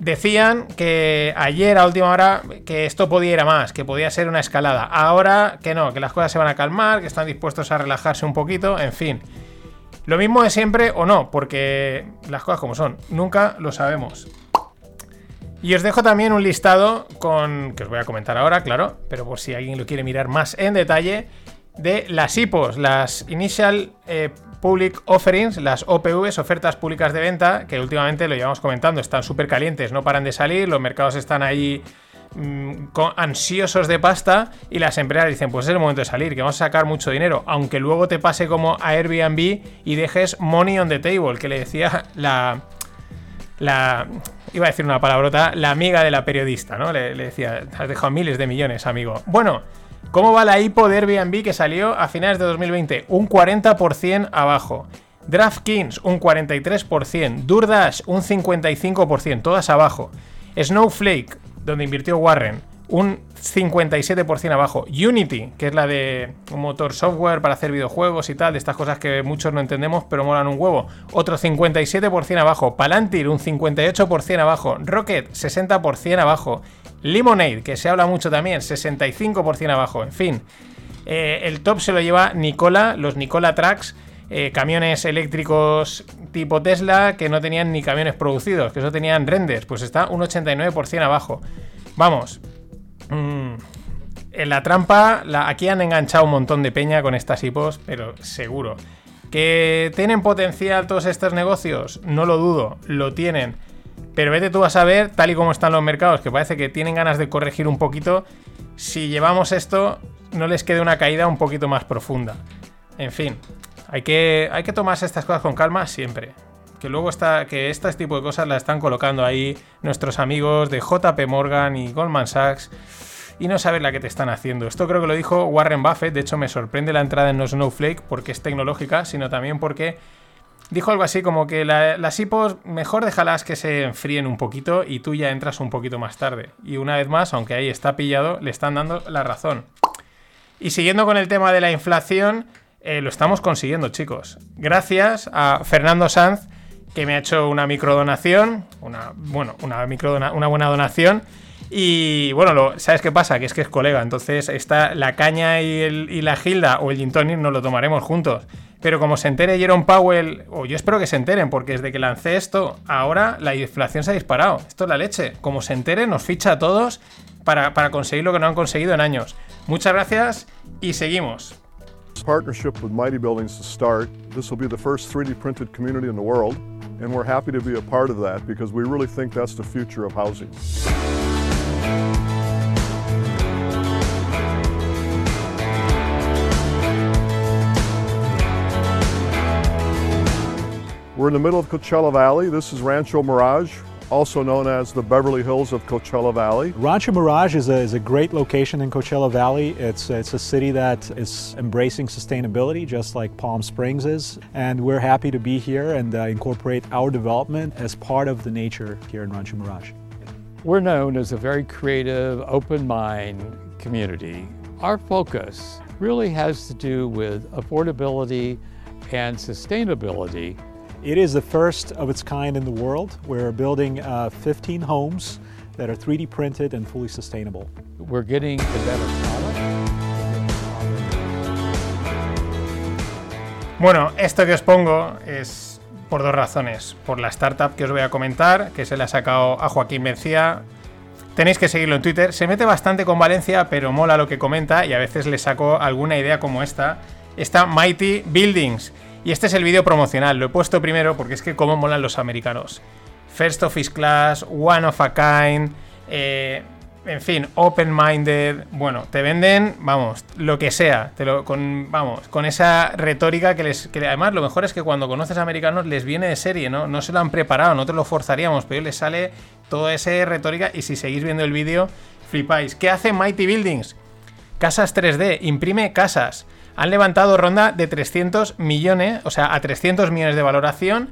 Decían que ayer a última hora que esto podía ir a más, que podía ser una escalada. Ahora que no, que las cosas se van a calmar, que están dispuestos a relajarse un poquito, en fin. Lo mismo de siempre o no, porque las cosas como son, nunca lo sabemos. Y os dejo también un listado con que os voy a comentar ahora, claro, pero por si alguien lo quiere mirar más en detalle, de las IPOs, las Initial eh, Public Offerings, las OPVs, ofertas públicas de venta, que últimamente lo llevamos comentando, están súper calientes, no paran de salir, los mercados están ahí mm, ansiosos de pasta y las empresas dicen, pues es el momento de salir, que vamos a sacar mucho dinero, aunque luego te pase como a Airbnb y dejes money on the table, que le decía la, la. Iba a decir una palabrota, la amiga de la periodista, ¿no? Le, le decía, has dejado miles de millones, amigo. Bueno, ¿cómo va la IPO de Airbnb que salió a finales de 2020? Un 40% abajo. DraftKings, un 43%. DoorDash, un 55%, todas abajo. Snowflake, donde invirtió Warren, un 57% abajo. Unity, que es la de un motor software para hacer videojuegos y tal, de estas cosas que muchos no entendemos, pero molan un huevo. Otro 57% abajo. Palantir, un 58% abajo. Rocket, 60% abajo. Lemonade, que se habla mucho también, 65% abajo. En fin, Eh, el top se lo lleva Nicola, los Nicola Trucks. eh, camiones eléctricos tipo Tesla que no tenían ni camiones producidos, que eso tenían renders, pues está un 89% abajo. Vamos, Mm, en la trampa, la- aquí han enganchado un montón de peña con estas hipos, pero seguro. ¿Que tienen potencial todos estos negocios? No lo dudo, lo tienen. Pero vete tú a saber, tal y como están los mercados, que parece que tienen ganas de corregir un poquito, si llevamos esto, no les quede una caída un poquito más profunda. En fin, hay que, hay que tomarse estas cosas con calma siempre. Que luego está, que este tipo de cosas las están colocando ahí nuestros amigos de JP Morgan y Goldman Sachs y no saber la que te están haciendo. Esto creo que lo dijo Warren Buffett, de hecho me sorprende la entrada en no Snowflake porque es tecnológica, sino también porque dijo algo así como que la- las IPOs mejor déjalas que se enfríen un poquito y tú ya entras un poquito más tarde. Y una vez más, aunque ahí está pillado, le están dando la razón. Y siguiendo con el tema de la inflación, eh, lo estamos consiguiendo, chicos. Gracias a Fernando Sanz, que me ha hecho una microdonación, una, bueno, una, una buena donación. Y bueno, lo- ¿sabes qué pasa? Que es que es colega, entonces está la caña y, el- y la gilda o el gin tonic nos lo tomaremos juntos. Pero como se entere Jerome Powell, o yo espero que se enteren, porque desde que lancé esto, ahora la inflación se ha disparado. Esto es la leche. Como se entere, nos ficha a todos para, para conseguir lo que no han conseguido en años. Muchas gracias y seguimos. partnership with Mighty Buildings to start. This will be the first 3D printed community in the world, and we're happy to be a part of that because we really think that's the future of housing. We're in the middle of Coachella Valley. This is Rancho Mirage, also known as the Beverly Hills of Coachella Valley. Rancho Mirage is a, is a great location in Coachella Valley. It's, it's a city that is embracing sustainability, just like Palm Springs is. And we're happy to be here and uh, incorporate our development as part of the nature here in Rancho Mirage. We're known as a very creative, open mind community. Our focus really has to do with affordability and sustainability. It is the first of its kind in the world. We're building uh, 15 homes that are 3D printed and fully sustainable. We're getting a better Bueno, esto que os pongo es por dos razones. Por la startup que os voy a comentar, que se le ha sacado a Joaquín Mencía. Tenéis que seguirlo en Twitter. Se mete bastante con Valencia, pero mola lo que comenta y a veces le saco alguna idea como esta. Esta Mighty Buildings. Y este es el vídeo promocional. Lo he puesto primero porque es que cómo molan los americanos. First of his class, one of a kind. eh, en fin, open-minded. Bueno, te venden, vamos, lo que sea. Con, vamos, con esa retórica que les. Además, lo mejor es que cuando conoces a americanos les viene de serie, ¿no? No se lo han preparado, no te lo forzaríamos, pero les sale toda esa retórica. Y si seguís viendo el vídeo, flipáis. ¿Qué hace Mighty Buildings? Casas 3D, imprime casas. Han levantado ronda de 300 millones, o sea, a 300 millones de valoración.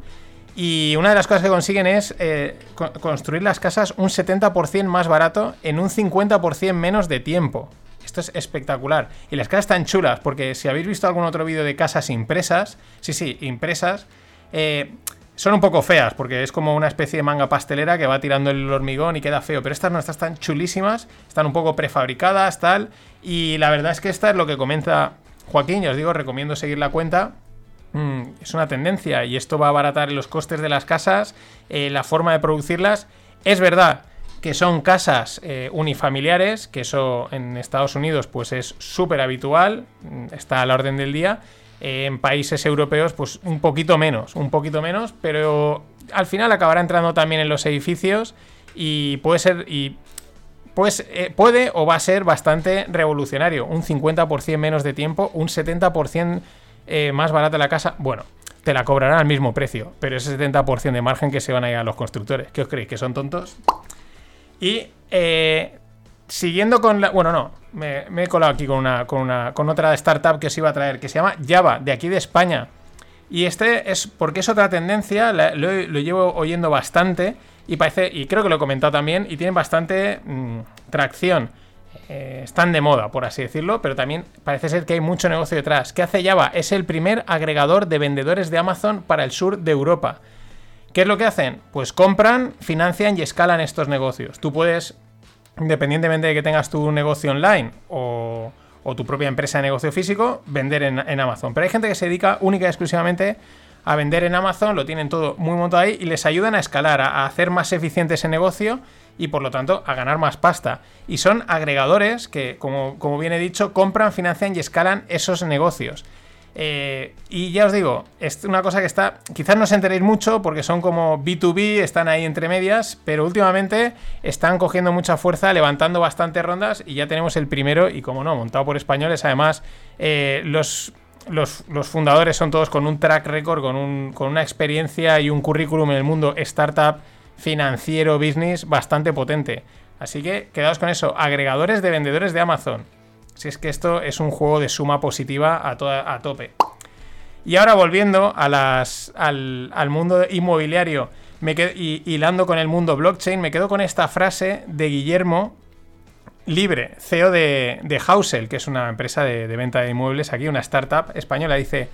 Y una de las cosas que consiguen es eh, co- construir las casas un 70% más barato en un 50% menos de tiempo. Esto es espectacular. Y las casas están chulas, porque si habéis visto algún otro vídeo de casas impresas, sí, sí, impresas, eh, son un poco feas, porque es como una especie de manga pastelera que va tirando el hormigón y queda feo. Pero estas no, estas están chulísimas, están un poco prefabricadas, tal. Y la verdad es que esta es lo que comenta Joaquín, ya os digo, recomiendo seguir la cuenta. Mm, es una tendencia y esto va a abaratar los costes de las casas, eh, la forma de producirlas. Es verdad que son casas eh, unifamiliares, que eso en Estados Unidos pues es súper habitual, mm, está a la orden del día. Eh, en países europeos pues un poquito menos, un poquito menos, pero al final acabará entrando también en los edificios y puede ser y pues puede o va a ser bastante revolucionario. Un 50% menos de tiempo, un 70% eh, más barata la casa. Bueno, te la cobrarán al mismo precio, pero ese 70% de margen que se van a ir a los constructores. ¿Qué os creéis? ¿Que son tontos? Y eh, siguiendo con la. Bueno, no, me, he colado aquí con, una, con, una, con otra startup que os iba a traer, que se llama Java, de aquí de España. Y este es porque es otra tendencia, lo llevo oyendo bastante y parece, y creo que lo he comentado también, y tienen bastante mm, tracción. Eh, están de moda, por así decirlo, pero también parece ser que hay mucho negocio detrás. ¿Qué hace Java? Es el primer agregador de vendedores de Amazon para el sur de Europa. ¿Qué es lo que hacen? Pues compran, financian y escalan estos negocios. Tú puedes, independientemente de que tengas tu negocio online o, o tu propia empresa de negocio físico, vender en, Amazon. Pero hay gente que se dedica única y exclusivamente a vender en Amazon, lo tienen todo muy montado ahí y les ayudan a escalar, a hacer más eficiente ese negocio y por lo tanto a ganar más pasta. Y son agregadores que, como, como bien he dicho, compran, financian y escalan esos negocios. Eh, y ya os digo, es una cosa que está. Quizás no os enteréis mucho porque son como B2B, están ahí entre medias, pero últimamente están cogiendo mucha fuerza, levantando bastantes rondas y ya tenemos el primero, y como no, montado por españoles. Además, eh, los, los, los fundadores son todos con un track record, con, un, con una experiencia y un currículum en el mundo startup, financiero, business bastante potente. Así que quedaos con eso, agregadores de vendedores de Amazon. Si es que esto es un juego de suma positiva a, toda- a tope. Y ahora volviendo a las, al, al mundo inmobiliario me qued- y hilando con el mundo blockchain, me quedo con esta frase de Guillermo Libre, CEO de, de que es una empresa de venta de inmuebles aquí, una startup española. Dice,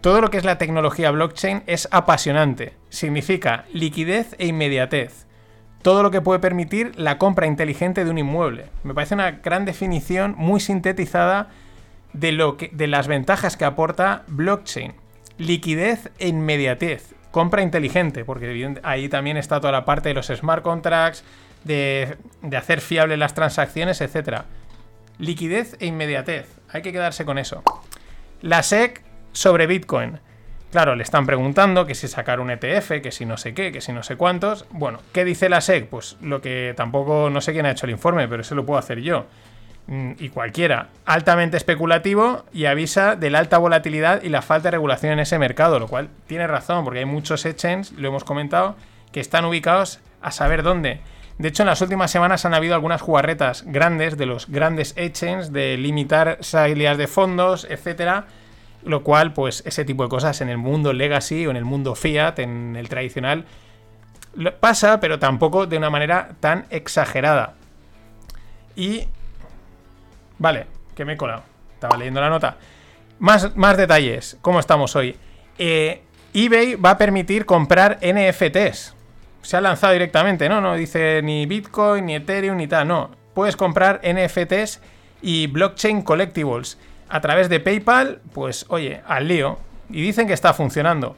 todo lo que es la tecnología blockchain es apasionante. Significa liquidez e inmediatez todo lo que puede permitir la compra inteligente de un inmueble. Me parece una gran definición muy sintetizada de, lo de las ventajas que aporta blockchain. Liquidez e inmediatez. Compra inteligente, porque ahí también está toda la parte de los smart contracts, de, de hacer fiables las transacciones, etc. Liquidez e inmediatez. Hay que quedarse con eso. La SEC sobre Bitcoin. Claro, le están preguntando que si sacar un ETF, que si no sé qué, que si no sé cuántos. Bueno, ¿qué dice la SEC? Pues lo que tampoco no sé quién ha hecho el informe, pero eso lo puedo hacer yo. mm, y cualquiera, altamente especulativo y avisa de la alta volatilidad y la falta de regulación en ese mercado, lo cual tiene razón, porque hay muchos exchanges, lo hemos comentado, que están ubicados a saber dónde. De hecho, en las últimas semanas han habido algunas jugarretas grandes de los grandes exchanges de limitar salidas de fondos, etcétera, lo cual, pues, ese tipo de cosas en el mundo legacy o en el mundo fiat, en el tradicional, pasa, pero tampoco de una manera tan exagerada. Y. Vale, que me he colado. Estaba leyendo la nota. Más, más detalles. ¿Cómo estamos hoy? Eh, eBay va a permitir comprar NFTs. Se ha lanzado directamente, ¿no? No dice ni Bitcoin, ni Ethereum, ni tal. No. Puedes comprar NFTs y blockchain collectibles. A través de PayPal, pues oye, al lío. Y dicen que está funcionando.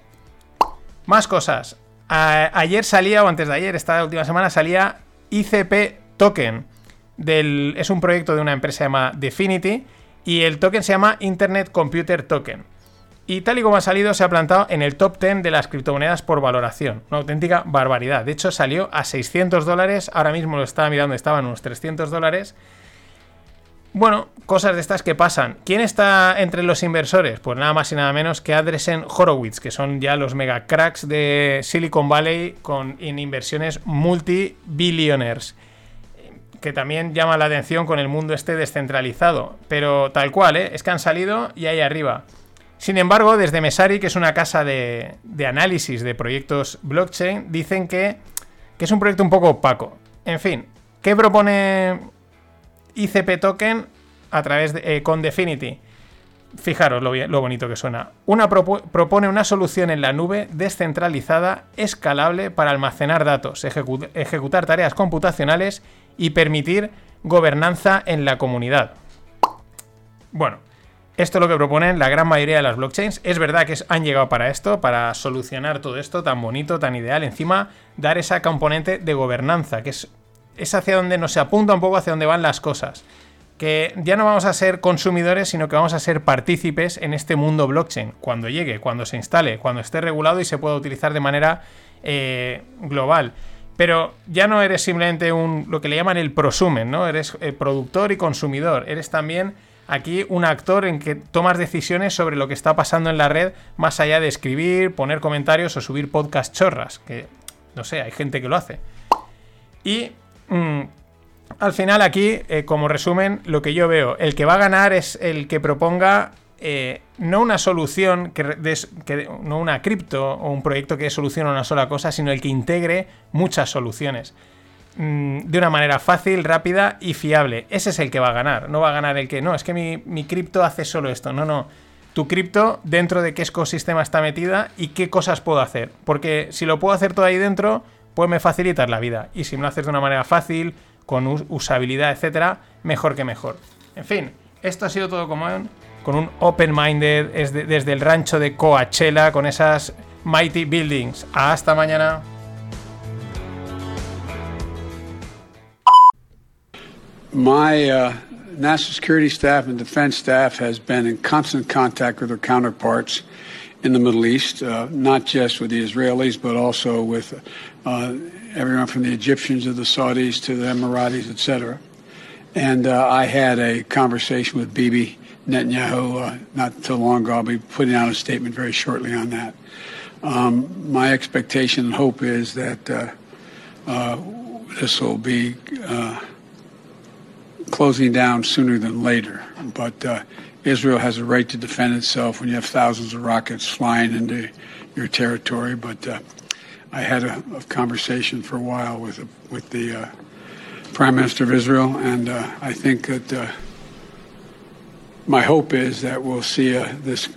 Más cosas. Ayer salía, o antes de ayer, esta última semana, salía ICP Token. Del, es un proyecto de una empresa llamada Definity. Y el token se llama Internet Computer Token. Y tal y como ha salido, se ha plantado en el top 10 de las criptomonedas por valoración. Una auténtica barbaridad. De hecho, salió a 600 dólares. Ahora mismo lo estaba mirando, estaban unos 300 dólares. Bueno, cosas de estas que pasan. ¿Quién está entre los inversores? Pues nada más y nada menos que Andresen Horowitz, que son ya los mega cracks de Silicon Valley con en inversiones multi-billionaires. Que también llama la atención con el mundo este descentralizado. Pero tal cual, ¿eh? es que han salido y ahí arriba. Sin embargo, desde Mesari, que es una casa de, de análisis de proyectos blockchain, dicen que, que es un proyecto un poco opaco. En fin, ¿qué propone ICP Token a través de eh, con Definity? Fijaros lo, lo bonito que suena. Una propone una solución en la nube descentralizada, escalable para almacenar datos, ejecu- ejecutar tareas computacionales y permitir gobernanza en la comunidad. Bueno, esto es lo que proponen la gran mayoría de las blockchains. Es verdad que han llegado para esto, para solucionar todo esto tan bonito, tan ideal. Encima, dar esa componente de gobernanza, que es, es hacia donde nos apunta un poco hacia donde van las cosas. Que ya no vamos a ser consumidores, sino que vamos a ser partícipes en este mundo blockchain. Cuando llegue, cuando se instale, cuando esté regulado y se pueda utilizar de manera eh, global. Pero ya no eres simplemente un lo que le llaman el prosumen, ¿no? Eres eh, productor y consumidor. Eres también aquí un actor en que tomas decisiones sobre lo que está pasando en la red, más allá de escribir, poner comentarios o subir podcast chorras. Que no sé, hay gente que lo hace. Y mm, al final aquí, eh, como resumen, lo que yo veo, el que va a ganar es el que proponga eh, no una solución, que, no una cripto o un proyecto que solucione una sola cosa, sino el que integre muchas soluciones mm, de una manera fácil, rápida y fiable. Ese es el que va a ganar. No va a ganar el que, no, es que mi, mi cripto hace solo esto. No, no. Tu cripto, dentro de qué ecosistema está metida y qué cosas puedo hacer. Porque si lo puedo hacer todo ahí dentro, pues me facilitas la vida. Y si me lo haces de una manera fácil, con us- usabilidad, etcétera, mejor que mejor. En fin, esto ha sido todo como un- con un open-minded es de- desde el rancho de Coachella con esas mighty buildings. Hasta mañana. My uh, national security staff and defense staff has been in constant contact with their counterparts in the Middle East, uh, not just with the Israelis, but also with uh, everyone from the Egyptians to the Saudis to the Emiratis, et cetera. And uh, I had a conversation with Bibi Netanyahu uh, not too long ago. I'll be putting out a statement very shortly on that. Um, my expectation and hope is that uh, uh, this will be closing down sooner than later. But uh, Israel has a right to defend itself when you have thousands of rockets flying into your territory. But uh, I had a, a conversation for a while with with the uh, Prime Minister of Israel, and uh, I think that uh, my hope is that we'll see uh, this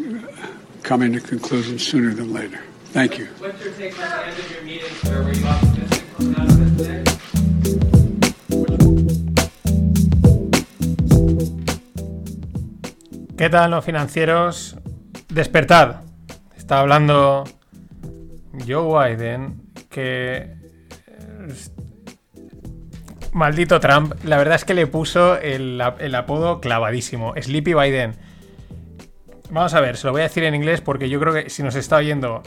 coming to conclusion sooner than later. Thank you. What's your take on the end of your meeting, sir? Were you optimistic coming out of ¿Qué tal los financieros? Despertad. Está hablando Joe Biden que... eh, Maldito Trump. La verdad es que le puso el, el apodo clavadísimo. Sleepy Biden. Vamos a ver, se lo voy a decir en inglés porque yo creo que si nos está oyendo...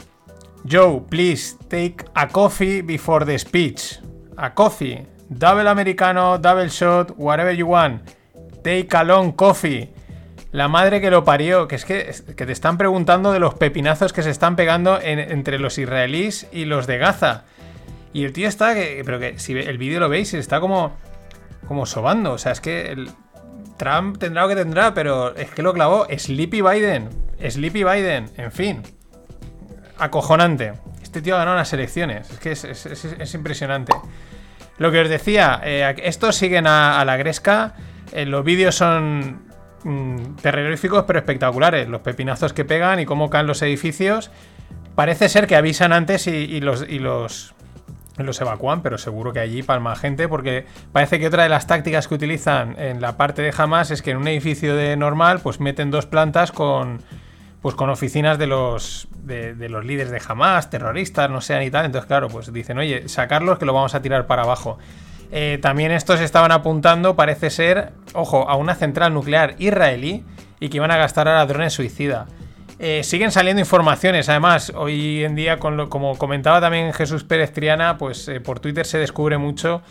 Joe, please take a coffee before the speech. A coffee. Double americano, double shot, whatever you want. Take a long coffee. La madre que lo parió, que es que, que te están preguntando de los pepinazos que se están pegando en- entre los israelíes y los de Gaza. Y el tío está, que, pero que si el vídeo lo veis, está como, como sobando. O sea, es que Trump tendrá lo que tendrá, pero es que lo clavó Sleepy Biden. Sleepy Biden, en fin. Acojonante. Este tío ganado las elecciones. Es que es, es- es- es impresionante. Lo que os decía, eh, estos siguen a, a la gresca. eh, los vídeos son mm, terroríficos pero espectaculares. Los pepinazos que pegan y cómo caen los edificios. Parece ser que avisan antes y, y los, y los, los evacúan, pero seguro que allí palma gente porque parece que otra de las tácticas que utilizan en la parte de Hamas es que en un edificio de normal pues meten dos plantas con pues con oficinas de los de, de los líderes de Hamas, terroristas, no sean y tal. Entonces, claro, pues dicen, oye, sacarlos que lo vamos a tirar para abajo. Eh, también estos estaban apuntando, parece ser, ojo, a una central nuclear israelí y que iban a gastar ahora drones suicida. Eh, siguen saliendo informaciones, además, hoy en día, como comentaba también Jesús Pérez Triana, pues eh, por Twitter se descubre mucho.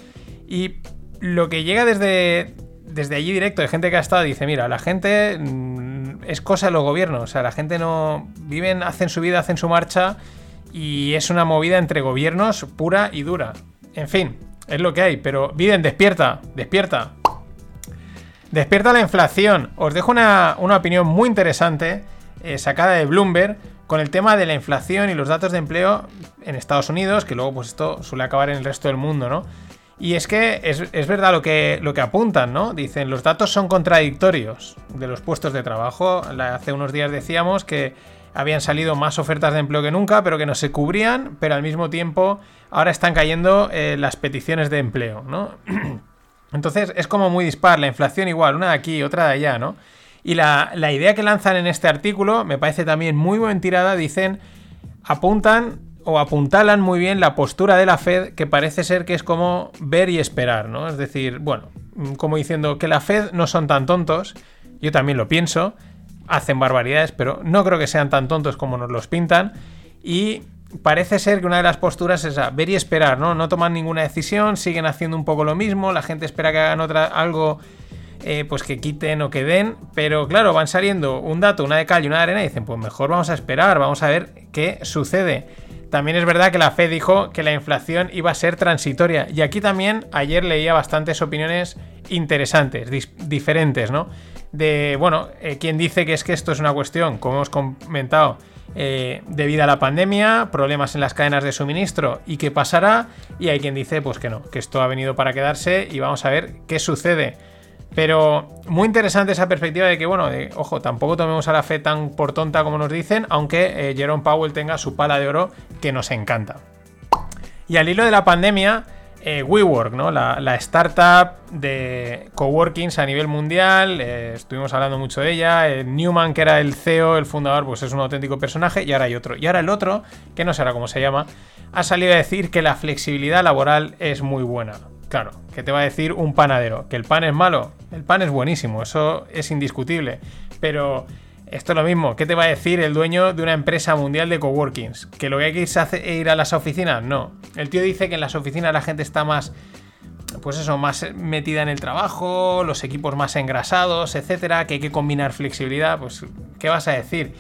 Y lo que llega desde, desde allí directo, de gente que ha estado, dice, mira, la gente mm, es cosa de los gobiernos, o sea, la gente no... Viven, hacen su vida, hacen su marcha y es una movida entre gobiernos pura y dura. En fin, es lo que hay, pero Biden, despierta, despierta. Despierta la inflación. Os dejo una, una opinión muy interesante eh, sacada de Bloomberg con el tema de la inflación y los datos de empleo en Estados Unidos, que luego pues esto suele acabar en el resto del mundo, ¿no? Y es que es, es verdad lo que, lo que apuntan, ¿no? Dicen, los datos son contradictorios de los puestos de trabajo. Hace unos días decíamos que habían salido más ofertas de empleo que nunca, pero que no se cubrían, pero al mismo tiempo ahora están cayendo eh, las peticiones de empleo, ¿no? (clears throat) Entonces es como muy dispar, la inflación igual, una de aquí, otra de allá, ¿no? Y la, la idea que lanzan en este artículo me parece también muy buen tirada, dicen, apuntan o apuntalan muy bien la postura de la Fed, que parece ser que es como ver y esperar, ¿no? Es decir, bueno, como diciendo que la Fed no son tan tontos, yo también lo pienso, hacen barbaridades, pero no creo que sean tan tontos como nos los pintan, y parece ser que una de las posturas es ver y esperar, ¿no? No toman ninguna decisión, siguen haciendo un poco lo mismo, la gente espera que hagan otra, algo eh, pues que quiten o que den, pero claro, van saliendo un dato, una de cal una de arena y dicen, pues mejor vamos a esperar, vamos a ver qué sucede. También es verdad que la Fed dijo que la inflación iba a ser transitoria y aquí también ayer leía bastantes opiniones interesantes, diferentes, ¿no? De, bueno, eh, quien dice que es que esto es una cuestión, como hemos comentado, eh, debido a la pandemia, problemas en las cadenas de suministro y qué pasará, y hay quien dice pues que no, que esto ha venido para quedarse y vamos a ver qué sucede. Pero muy interesante esa perspectiva de que, bueno, de- ojo, tampoco tomemos a la fe tan por tonta como nos dicen, aunque eh, Jerome Powell tenga su pala de oro que nos encanta. Y al hilo de la pandemia, eh, WeWork, ¿no? La, startup de coworkings a nivel mundial, eh, estuvimos hablando mucho de ella. eh, Newman, que era el CEO, el fundador, pues es un auténtico personaje, y ahora hay otro. Y ahora el otro, que no sé ahora cómo se llama, ha salido a decir que la flexibilidad laboral es muy buena. Claro, que te va a decir un panadero, que el pan es malo, el pan es buenísimo, eso es indiscutible. Pero esto es lo mismo, ¿qué te va a decir el dueño de una empresa mundial de coworkings? ¿Que lo que hay que ir a las oficinas? No. El tío dice que en las oficinas la gente está más, pues eso, más metida en el trabajo, los equipos más engrasados, etcétera, que hay que combinar flexibilidad, pues, ¿qué vas a decir?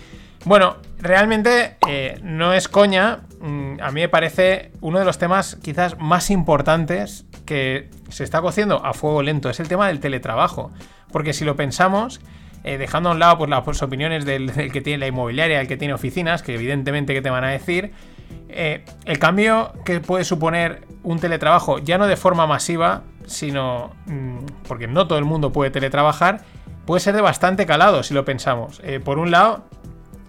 Bueno, realmente eh, no es coña, mm, a mí me parece uno de los temas quizás más importantes que se está cociendo a fuego lento, es el tema del teletrabajo, porque si lo pensamos, eh, dejando a un lado pues, las pues, opiniones del, que tiene la inmobiliaria, el que tiene oficinas, que evidentemente que te van a decir, eh, el cambio que puede suponer un teletrabajo, ya no de forma masiva, sino mm, porque no todo el mundo puede teletrabajar, puede ser de bastante calado si lo pensamos. Eh, por un lado,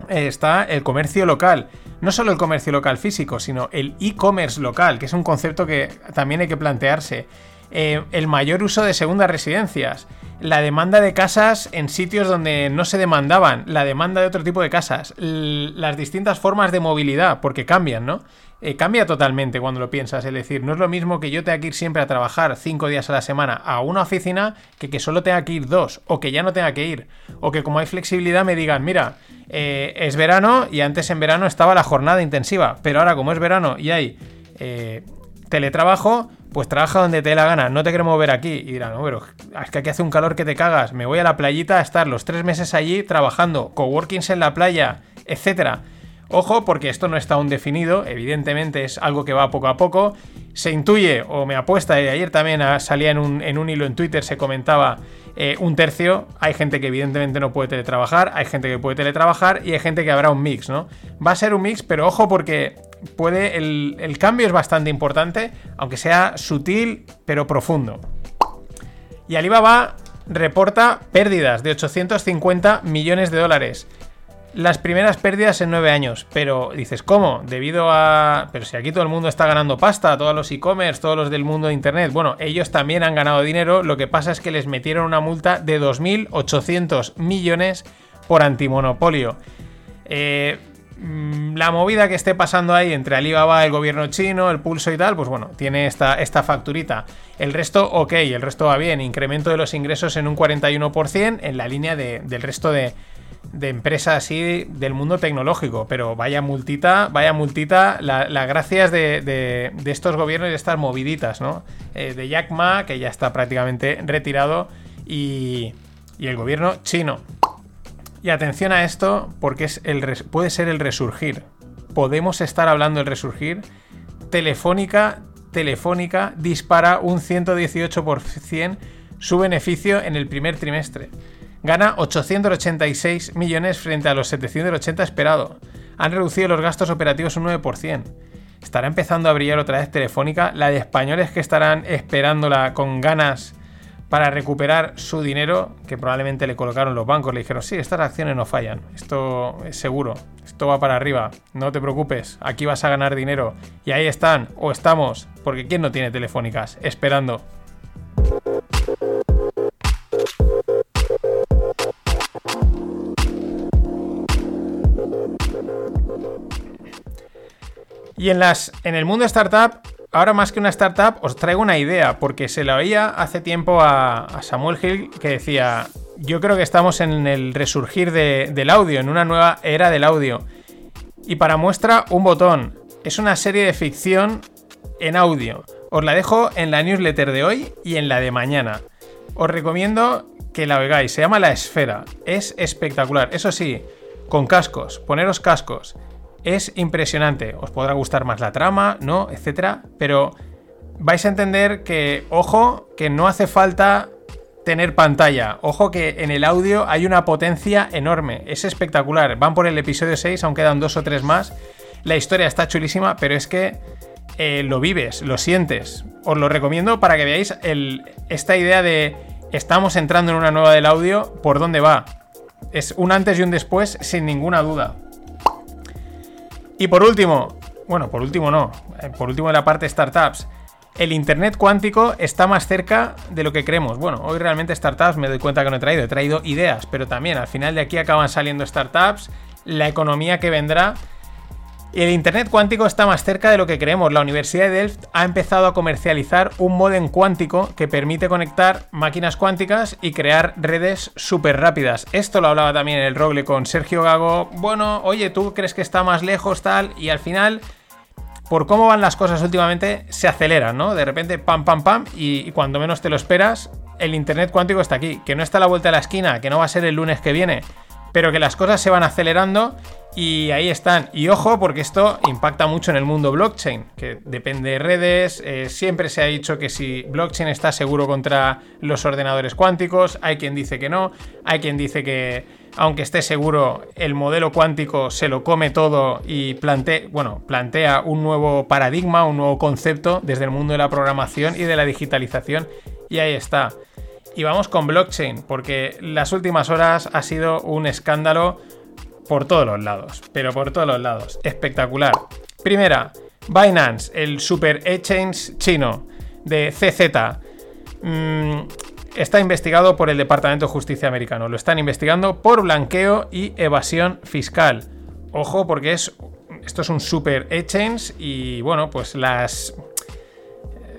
está el comercio local. No solo el comercio local físico, sino el e-commerce local, que es un concepto que también hay que plantearse. El mayor uso de segundas residencias. La demanda de casas en sitios donde no se demandaban. La demanda de otro tipo de casas. las distintas formas de movilidad, porque cambian, ¿no? Eh, cambia totalmente cuando lo piensas. Es decir, no es lo mismo que yo tenga que ir siempre a trabajar cinco días a la semana a una oficina que que solo tenga que ir dos, o que ya no tenga que ir, o que como hay flexibilidad me digan, mira, eh, es verano y antes en verano estaba la jornada intensiva, pero ahora como es verano y hay eh, teletrabajo, pues trabaja donde te dé la gana, no te queremos ver aquí. Y dirán, no, pero es que aquí hace un calor que te cagas, me voy a la playita a estar los tres meses allí trabajando, coworkings en la playa, etcétera. Ojo, porque esto no está aún definido, evidentemente es algo que va poco a poco. Se intuye, o me apuesta, y ayer también ah, salía en un, hilo en Twitter, se comentaba eh, un tercio. Hay gente que evidentemente no puede teletrabajar, hay gente que puede teletrabajar y hay gente que habrá un mix, ¿no? Va a ser un mix, pero ojo porque puede. El cambio es bastante importante, aunque sea sutil, pero profundo. Y Alibaba reporta pérdidas de 850 millones de dólares las primeras pérdidas en nueve años. Pero dices, ¿cómo? Debido a. Pero si aquí todo el mundo está ganando pasta, todos los e-commerce, todos los del mundo de internet. Bueno, ellos también han ganado dinero. Lo que pasa es que les metieron una multa de 2.800 millones por antimonopolio. Eh, mm, la movida que esté pasando ahí entre Alibaba, el gobierno chino, el pulso y tal, pues bueno, tiene esta, esta facturita. El resto, ok, el resto va bien. Incremento de los ingresos en un 41% en la línea del resto de, de empresas así del mundo tecnológico, pero vaya multita, vaya multita, las la gracias de, de, de, estos gobiernos y estas moviditas, ¿no? Eh, de Jack Ma, que ya está prácticamente retirado, y, y, el gobierno chino. Y atención a esto, porque es el, puede ser el resurgir. Podemos estar hablando del resurgir. Telefónica, Telefónica dispara un 118% su beneficio en el primer trimestre gana 886 millones frente a los 780 esperado. Han reducido los gastos operativos un 9%. Estará empezando a brillar otra vez Telefónica, la de españoles que estarán esperándola con ganas para recuperar su dinero, que probablemente le colocaron los bancos, le dijeron, sí, estas acciones no fallan, esto es seguro, esto va para arriba, no te preocupes, aquí vas a ganar dinero. Y ahí están, o estamos, porque ¿quién no tiene telefónicas? Esperando. Y en, las, en el mundo startup, ahora más que una startup, os traigo una idea, porque se la oía hace tiempo a, Samuel Hill que decía, yo creo que estamos en el resurgir del audio, en una nueva era del audio. Y para muestra, un botón. Es una serie de ficción en audio. Os la dejo en la newsletter de hoy y en la de mañana. Os recomiendo que la oigáis. Se llama La Esfera. Es espectacular. Eso sí, con cascos. Poneros cascos es impresionante. Os podrá gustar más la trama, ¿no? Etcétera. Pero vais a entender que, ojo, que no hace falta tener pantalla. Ojo que en el audio hay una potencia enorme. Es espectacular. Van por el episodio 6, aún quedan dos o tres más. La historia está chulísima, pero es que eh, lo vives, lo sientes. Os lo recomiendo para que veáis esta idea de estamos entrando en una nueva del audio, por dónde va. Es un antes y un después, sin ninguna duda. Y por último, bueno, por último no, eh, por último de la parte startups, el Internet cuántico está más cerca de lo que creemos. Bueno, hoy realmente startups me doy cuenta que no he traído, he traído ideas, pero también al final de aquí acaban saliendo startups, la economía que vendrá el Internet cuántico está más cerca de lo que creemos. La Universidad de Delft ha empezado a comercializar un modem cuántico que permite conectar máquinas cuánticas y crear redes súper rápidas. Esto lo hablaba también en el Rogle con Sergio Gago. Bueno, oye, tú crees que está más lejos, tal, y al final, por cómo van las cosas últimamente, se aceleran, ¿no? De repente, pam, pam, pam, y, y cuando menos te lo esperas, el Internet cuántico está aquí. Que no está a la vuelta de la esquina, que no va a ser el lunes que viene pero que las cosas se van acelerando y ahí están. Y ojo, porque esto impacta mucho en el mundo blockchain, que depende de redes. Eh, siempre se ha dicho que si blockchain está seguro contra los ordenadores cuánticos, hay quien dice que no, hay quien dice que aunque esté seguro, el modelo cuántico se lo come todo y plantea, bueno, plantea un nuevo paradigma, un nuevo concepto desde el mundo de la programación y de la digitalización. Y ahí está. Y vamos con blockchain, porque las últimas horas ha sido un escándalo por todos los lados, pero por todos los lados. Espectacular. Primera, Binance, el super exchange chino de CZ. Mm, está investigado por el Departamento de Justicia americano. Lo están investigando por blanqueo y evasión fiscal. Ojo, porque es. Esto es un super exchange y bueno, pues las.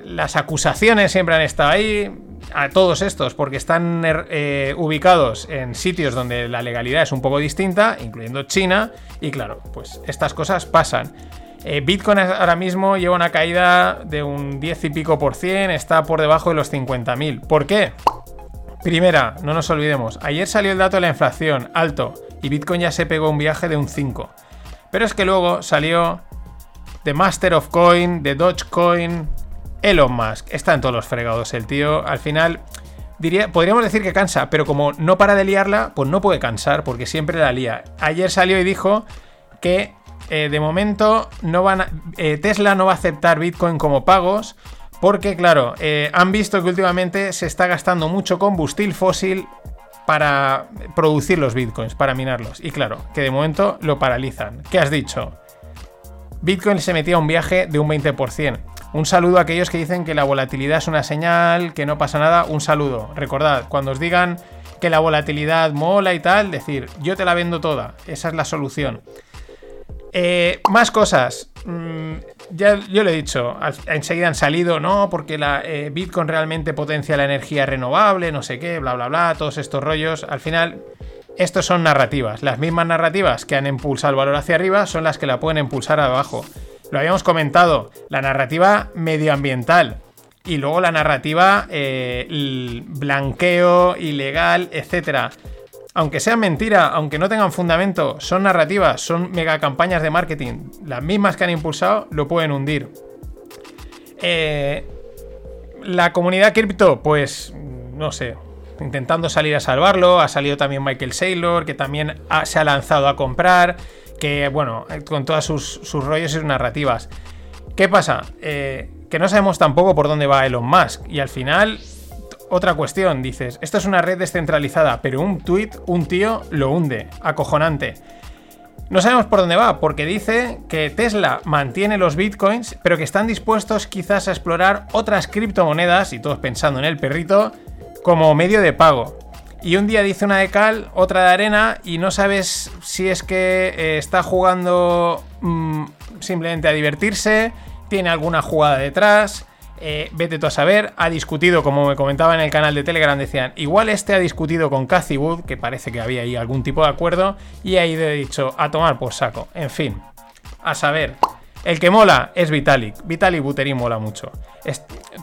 Las acusaciones siempre han estado ahí a todos estos porque están er, eh, ubicados en sitios donde la legalidad es un poco distinta, incluyendo China, y claro, pues estas cosas pasan. Eh, Bitcoin ahora mismo lleva una caída de un 10 y pico por cien, está por debajo de los 50.000. ¿Por qué? Primera, no nos olvidemos, ayer salió el dato de la inflación alto y Bitcoin ya se pegó un viaje de un 5. Pero es que luego salió The Master of Coin, The Dogecoin, Elon Musk. Está en todos los fregados el tío. Al final, diría, podríamos decir que cansa, pero como no para de liarla, pues no puede cansar porque siempre la lía. Ayer salió y dijo que eh, de momento no van eh, Tesla no va a aceptar Bitcoin como pagos porque, claro, eh, han visto que últimamente se está gastando mucho combustible fósil para producir los bitcoins, para minarlos. Y claro, que de momento lo paralizan. ¿Qué has dicho? Bitcoin se metía a un viaje de un 20%. Un saludo a aquellos que dicen que la volatilidad es una señal, que no pasa nada. Un saludo. Recordad, cuando os digan que la volatilidad mola y tal, decir, yo te la vendo toda. Esa es la solución. Eh, más cosas. Mm, ya yo lo he dicho, enseguida han salido, no, porque la eh, Bitcoin realmente potencia la energía renovable, no sé qué, bla, bla, bla, todos estos rollos. Al final, estos son narrativas. Las mismas narrativas que han impulsado el valor hacia arriba son las que la pueden impulsar abajo. Lo habíamos comentado, la narrativa medioambiental y luego la narrativa eh, blanqueo, ilegal, etcétera aunque sea mentira, aunque no tengan fundamento, son narrativas, son mega campañas de marketing, las mismas que han impulsado, lo pueden hundir. Eh, la comunidad cripto, pues no sé, intentando salir a salvarlo. Ha salido también Michael Saylor, que también se ha lanzado a comprar, que bueno, con todas sus, rollos y sus narrativas. ¿Qué pasa? Eh, que no sabemos tampoco por dónde va Elon Musk. Y al final otra cuestión, dices, esto es una red descentralizada, pero un tweet, un tío, lo hunde. Acojonante. No sabemos por dónde va, porque dice que Tesla mantiene los bitcoins, pero que están dispuestos quizás a explorar otras criptomonedas, y todos pensando en el perrito, como medio de pago. Y un día dice una de cal, otra de arena, y no sabes si es que eh, está jugando mm, simplemente a divertirse, tiene alguna jugada detrás, eh, vete tú a saber, ha discutido, como me comentaba en el canal de Telegram, decían, igual este ha discutido con Cathy Wood, que parece que había ahí algún tipo de acuerdo, y ha ido dicho, a tomar por saco. En fin, a saber. El que mola es Vitalik. Vitalik Buterin mola mucho.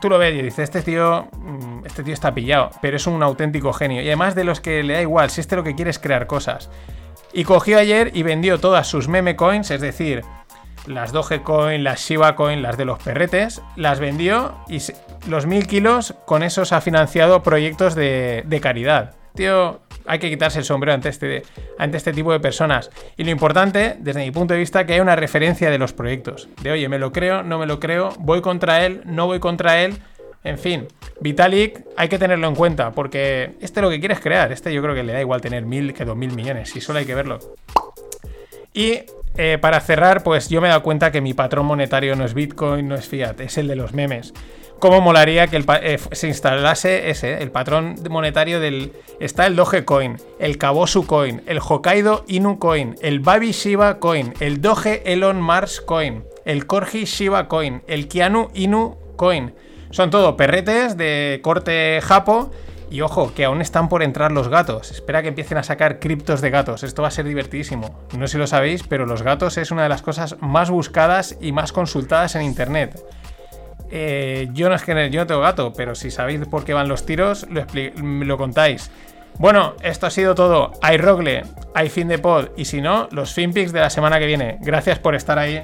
tú lo ves y dices, este tío, mm, este tío está pillado, pero es un auténtico genio. Y además de los que le da igual, si este lo que quiere es crear cosas. Y cogió ayer y vendió todas sus meme coins, es decir, las Dogecoin, las Shiba Coin, las de los perretes, las vendió y los mil kilos con esos ha financiado proyectos de, caridad. Tío, hay que quitarse el sombrero ante este, ante este tipo de personas. Y lo importante, desde mi punto de vista, que hay una referencia de los proyectos. De oye, me lo creo, no me lo creo, voy contra él, no voy contra él. En fin, Vitalik hay que tenerlo en cuenta porque este lo que quiere es crear. Este yo creo que le da igual tener mil que dos mil millones, y solo hay que verlo. Y eh, para cerrar, pues yo me he dado cuenta que mi patrón monetario no es Bitcoin, no es Fiat, es el de los memes. ¿Cómo molaría que eh, se instalase ese, el patrón monetario del... Está el Dogecoin, el Kabosu Coin, el Hokkaido Inu Coin, el Babi Shiba Coin, el Doge Elon Mars Coin, el Corgi Shiba Coin, el Kianu Inu Coin. Son todo perretes de corte japo y ojo, que aún están por entrar los gatos. Espera que empiecen a sacar criptos de gatos. Esto va a ser divertidísimo. No sé si lo sabéis, pero los gatos es una de las cosas más buscadas y más consultadas en internet. Eh, yo no es que yo no tengo gato, pero si sabéis por qué van los tiros, lo, lo contáis. Bueno, esto ha sido todo. Hay Rogle, hay fin de pod y si no, los finpics de la semana que viene. Gracias por estar ahí.